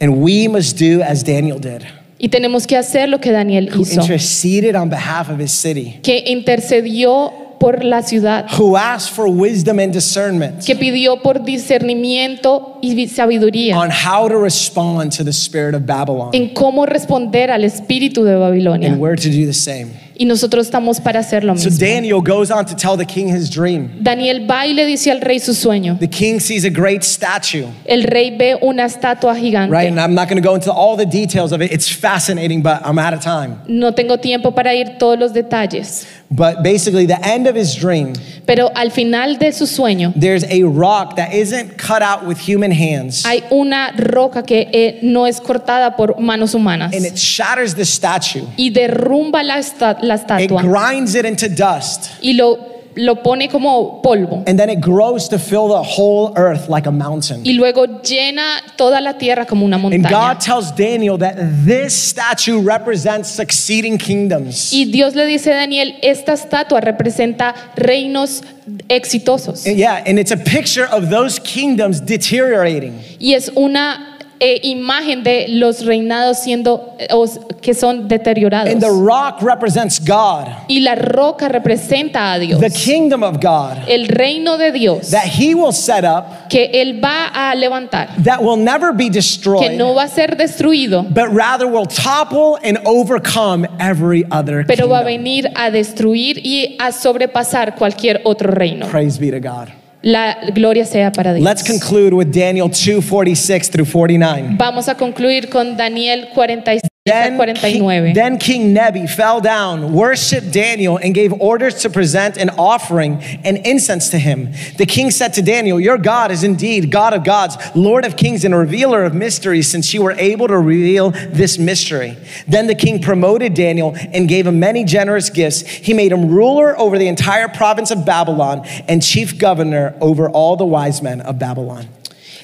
And we must do as Daniel did, Y tenemos que hacer lo que Daniel who hizo, interceded on behalf of his city, que intercedió por la ciudad, who asked for wisdom and discernment que pidió por discernimiento y sabiduría on how to respond to the spirit of Babylon. en cómo responder al espíritu de Babilonia. And we're to do the same. Y nosotros estamos para hacer lo So mismo. Daniel goes on to tell the king his dream. Daniel va y le dice al rey su sueño. The king sees a great statue, El rey ve una estatua gigante. right? And I'm not going to go into all the details of it. It's fascinating, but I'm out of time. No tengo tiempo para ir todos los detalles, But basically, the end of his dream, pero al final de su sueño there's a rock that isn't cut out with human hands, hay una roca que eh, no es cortada por manos humanas. And it shatters the statue. y derrumba la, esta- la It estatua. grinds it into dust, y lo, lo pone como polvo and then it grows to fill the whole earth like a mountain. y luego llena toda la tierra como una And montaña. God tells Daniel that this statue represents succeeding kingdoms. Y Dios le dice a Daniel, esta estatua representa reinos exitosos. And yeah, and it's a picture of those kingdoms deteriorating. Y es una eh, imagen de los reinados siendo eh, os- que son deteriorados. And the rock represents God, Y la roca representa a Dios, the kingdom of God el reino de Dios that he will set up que Él va a levantar, that will never be que destroyed, no va a ser destruido, but rather will topple and overcome every other pero va a kingdom. venir a destruir y a sobrepasar cualquier otro reino. Praise be to God. La gloria sea para Dios. Let's conclude with Daniel 2 46 through 49. Vamos a concluir con Daniel 46 a Then 49. King, then King Nebi fell down, worshiped Daniel, and gave orders to present an offering and incense to him. The king said to Daniel, Your God is indeed God of gods, Lord of kings, and revealer of mysteries, since you were able to reveal this mystery. Then the king promoted Daniel and gave him many generous gifts. He made him ruler over the entire province of Babylon and chief governor over all the wise men of Babylon.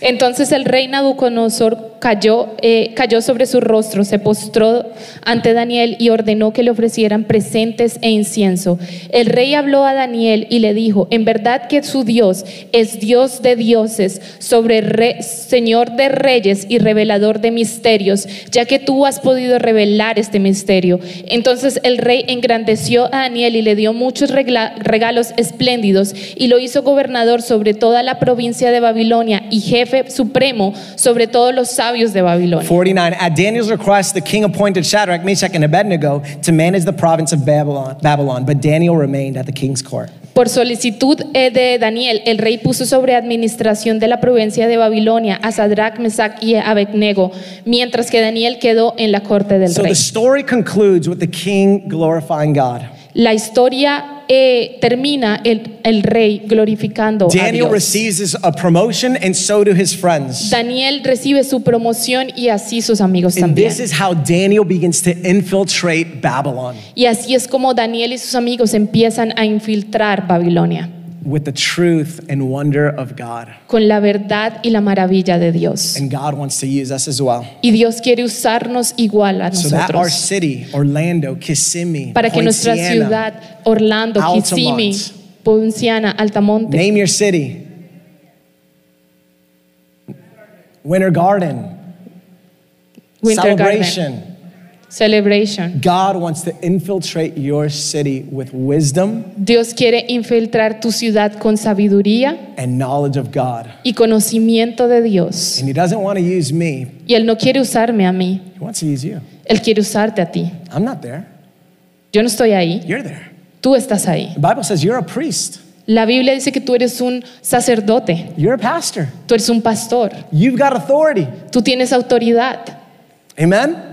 Entonces el rey Nabucodonosor cayó, eh, cayó sobre su rostro, se postró ante Daniel y ordenó que le ofrecieran presentes e incienso. El rey habló a Daniel y le dijo, en verdad que su Dios es Dios de dioses, sobre re- Señor de reyes y revelador de misterios, ya que tú has podido revelar este misterio. Entonces el rey engrandeció a Daniel y le dio muchos regalos espléndidos y lo hizo gobernador sobre toda la provincia de Babilonia y jefe jefe supremo sobre todos los sabios de Babilonia. 49. At Daniel's request, the king appointed Shadrach, Meshach, and Abednego to manage the province of Babylon, Babylon but Daniel remained at the king's court. Por solicitud eh, de Daniel, el rey puso sobre administración de la provincia de Babilonia a Sadrach, Mesach y Abednego, mientras que Daniel quedó en la corte del So rey. the story concludes with the king glorifying God. La historia eh, termina el, el rey glorificando a Daniel Dios. receives a promotion, and so do his friends. Daniel recibe su promoción y así sus amigos And también. this is how Daniel begins to infiltrate Babylon Y así es como Daniel y sus amigos empiezan a infiltrar Babilonia with the truth and wonder of God. con la verdad y la maravilla de Dios. And God wants to use us as well. Y Dios quiere usarnos igual a So that our city, Orlando, Kissimmee, para que nuestra ciudad, Orlando, Kissimmee, Ponciana, Altamonte, name your city. Winter Garden, Winter Garden, celebration. God wants to infiltrate your city with wisdom Dios quiere infiltrar tu ciudad con sabiduría and knowledge of God. y conocimiento de Dios. And He doesn't want to use me, Y Él no quiere usarme a mí, He wants to use you. Él quiere usarte a ti. I'm not there, Yo no estoy ahí, you're there. tú estás ahí. The Bible says you're a priest, La Biblia dice que tú eres un sacerdote, you're a pastor, tú eres un pastor, you've got authority. tú tienes autoridad. Amen?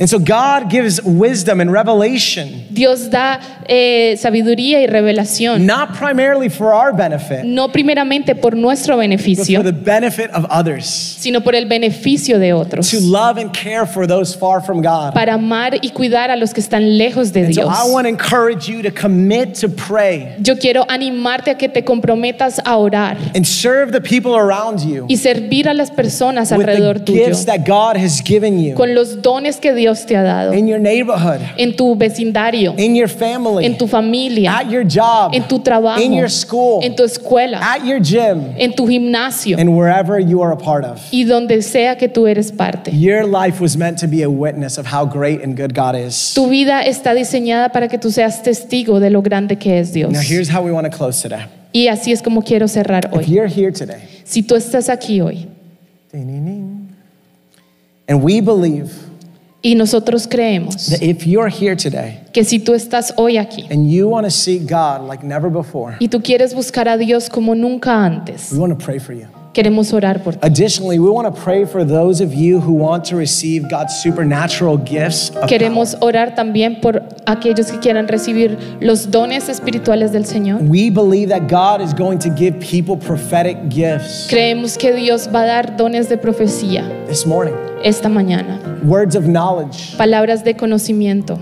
And so God gives wisdom and revelation, Dios da eh, sabiduría y revelación, not primarily for our benefit, no primeramente por nuestro beneficio, but for the benefit of others. sino por el beneficio de otros, To love and care for those far from God. para amar y cuidar a los que están lejos de And so Dios. I want to encourage you to commit to pray Yo quiero animarte a que te comprometas a orar and serve the people around you y servir a las personas with the tuyo gifts that God has given you con los dones que Dios te ha dado. In your neighborhood, en tu vecindario, in your family, en tu familia, at your job, en tu trabajo, in your school, en tu escuela, at your gym, en tu gimnasio. And wherever you are a part of. y donde sea que tú eres parte. Your life was meant to be a witness of how great and good God is. Tu vida está diseñada para que tú seas testigo de lo grande que es Dios. Now, here's how we want to close today. Y así es como quiero cerrar If hoy. you're here today, Si tú estás aquí hoy. And we believe y nosotros creemos that if you're here today que si tú estás hoy aquí and you want to seek God like never before, y tú quieres buscar a Dios como nunca antes, we want to pray for you. Queremos orar por ti. Additionally, we want to pray for those of you who want to receive God's supernatural gifts. Of Queremos orar también por aquellos que quieran recibir los dones espirituales del Señor. We believe that God is going to give people prophetic gifts Creemos que Dios va a dar dones de profecía this morning, esta mañana, words of knowledge, palabras de conocimiento,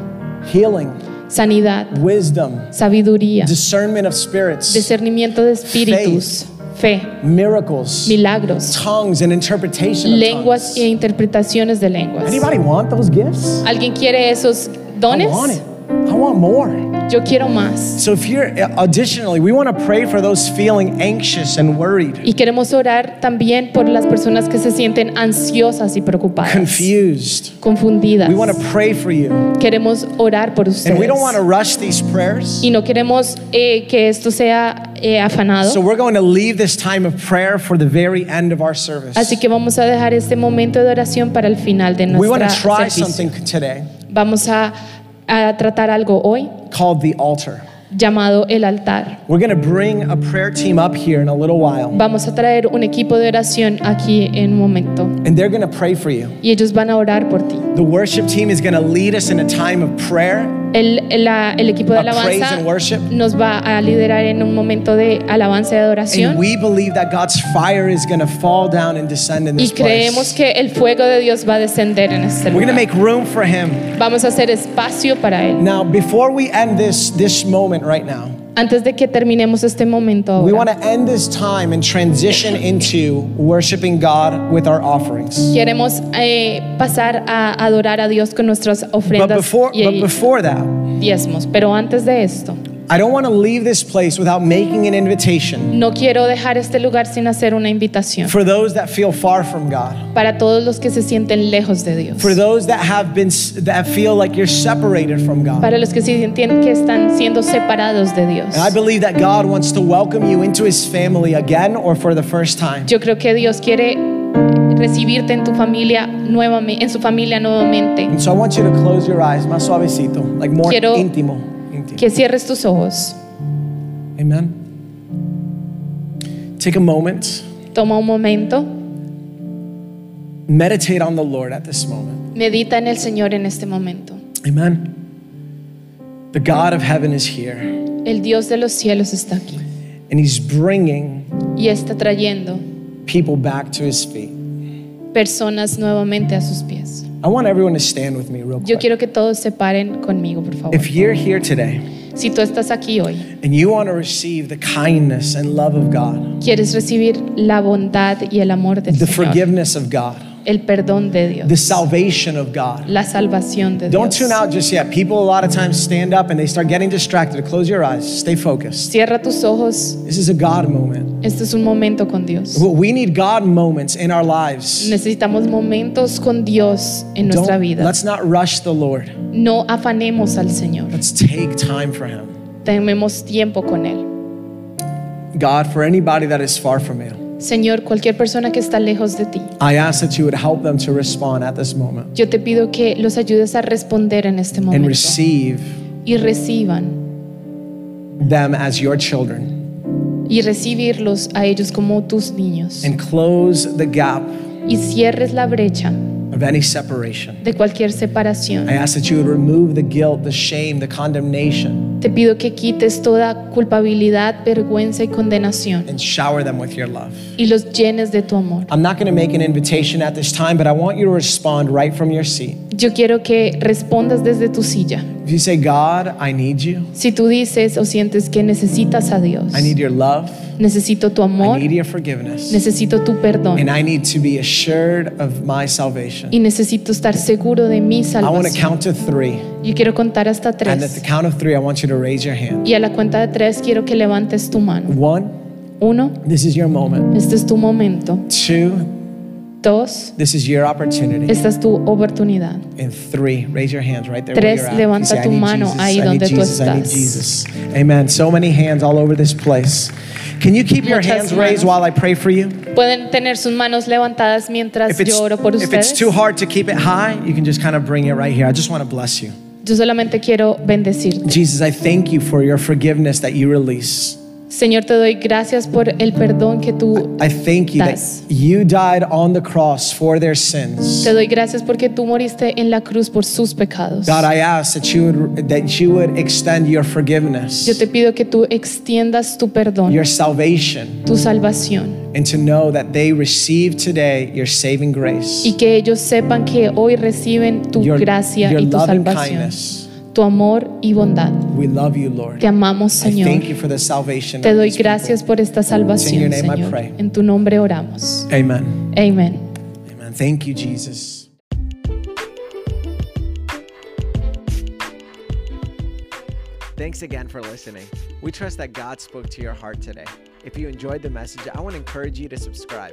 healing, sanidad, wisdom, sabiduría, discernment of spirits, discernimiento de espíritus, fe, miracles, milagros, tongues, and interpretation of lenguas tongues. e interpretaciones de lenguas. Anybody want those gifts? ¿Alguien quiere esos I dones? want it. I want more. Yo quiero más. So if you're additionally, we want to pray for those feeling anxious and worried, Y queremos orar también por las personas que se sienten ansiosas y preocupadas, confused. confundidas. We want to pray for you. Queremos orar por ustedes. And we don't want to rush these prayers. Y no queremos eh, que esto sea eh, afanado. So we're going to leave this time of prayer for the very end of our service. Así que vamos a dejar este momento de oración para el final de We want nuestra to try servicio. something today Vamos a, a tratar algo hoy called the altar. llamado el altar. We're going to bring a prayer team up here in a little while, Vamos a traer un equipo de oración aquí en un momento and they're going to pray for you. y ellos van a orar por ti. The worship team is going to lead us in a time of prayer. El, la- el equipo de alabanza nos va a liderar en un momento de alabanza y adoración y creemos que el fuego de Dios va a descender en este lugar. make room for him. Vamos a hacer espacio para él. Now, before we end this this moment right now, Antes de que terminemos este momento we want to end this time and transition into worshiping God with our offerings. queremos eh, pasar a adorar a Dios con nuestras But ofrendas before, y but before that, diezmos. Pero antes de esto, I don't want to leave this place without making an invitation No quiero dejar este lugar sin hacer una invitación for those that feel far from God, para todos los que se sienten lejos de Dios. for those that have been that feel like you're separated from God. Para los que se sienten que están siendo separados de Dios. And I believe that God wants to welcome you into his family again or for the first time. Yo creo que Dios quiere recibirte en tu familia nuevamente, en su familia nuevamente. And so I want you to close your eyes, más suavecito, like more Quiero- íntimo. Que cierres tus ojos. Amen. Take a moment, Toma un momento. meditate on the Lord at this moment. Medita en el Señor en este momento. Amen. The God of heaven is here, El Dios de los cielos está aquí and He's bringing y está trayendo people back to His feet. Personas nuevamente a sus pies. I want everyone to stand with me real Yo quick. quiero que todos se paren conmigo, por favor. If you're here today Si tú estás aquí hoy, and you want to receive the kindness and love of God, quieres recibir la bondad y el amor del the Señor, forgiveness of God, el perdón de Dios, the salvation of God, la salvación de don't Dios. tune out just yet. People a lot of times stand up and they start getting distracted. Close your eyes, stay focused. Cierra tus ojos. This is a God moment. Este es un momento con Dios. We need God moments in our lives. Necesitamos momentos con Dios en nuestra Don't- vida. let's not rush the Lord. No afanemos al Señor. Let's take time for Him. Tenemos tiempo con Él. God, for anybody that is far from you, Señor, cualquier persona que está lejos de ti, I ask that you would help them to respond at this moment yo te pido que los ayudes a responder en este and momento receive y reciban them as your children y recibirlos a ellos como tus niños and close the gap y cierres la brecha of any separation. de cualquier separación. I ask that you would remove the guilt, the shame, the condemnation, Te pido que quites toda culpabilidad, vergüenza y condenación and shower them with your love. y los llenes de tu amor. I'm not going to make an invitation at this time, but I want you to respond right from your seat. Yo quiero que respondas desde tu silla. If you say, God, I need you, Si tú dices o sientes que necesitas a Dios, I need your love, necesito tu I amor, need your forgiveness, necesito tu perdón and I need to be assured of my salvation. y necesito estar seguro de mi I want to salvación. count to three, Yo quiero contar hasta and at the tres count of three, I want you to raise your hand. y a la cuenta de tres quiero que levantes tu mano. One, Uno, this is your moment. este es tu momento. Two, Dos, this is your opportunity. esta es tu oportunidad. And three, raise your hands right there. where Tres, you're at. levanta tu mano Jesus, ahí donde tú Jesus, I need estás. Jesus. Amen. So many hands all over this place. Can you keep your Muchas hands raised while I pray for you? Pueden tener sus manos levantadas mientras If it's, yo oro por if it's too hard to keep it high, you can just kind of bring it right here. I just want to bless you. Yo solamente quiero bendecirte. Jesus, I thank you for your forgiveness that you release. Señor, te doy gracias por el perdón que tú I thank you that Das. you died on the cross for their sins. te doy gracias porque tú moriste en la cruz por sus pecados. God, I ask that you would that you would extend your forgiveness, Yo te pido que tú extiendas tu perdón, your salvation, tu salvación and to know that they receive today your saving grace, y que ellos sepan que hoy reciben tu your, gracia your y tu salvación, kindness. Tu amor y bondad. We love you, Lord. Te amamos, I Señor. thank you for the salvation. Te of doy these people. gracias por esta in your salvación, name I Señor. pray. En tu nombre oramos. Amen. Amén. Amen. Thank you, Jesus. Thanks again for listening. We trust that God spoke to your heart today. If you enjoyed the message, I want to encourage you to subscribe.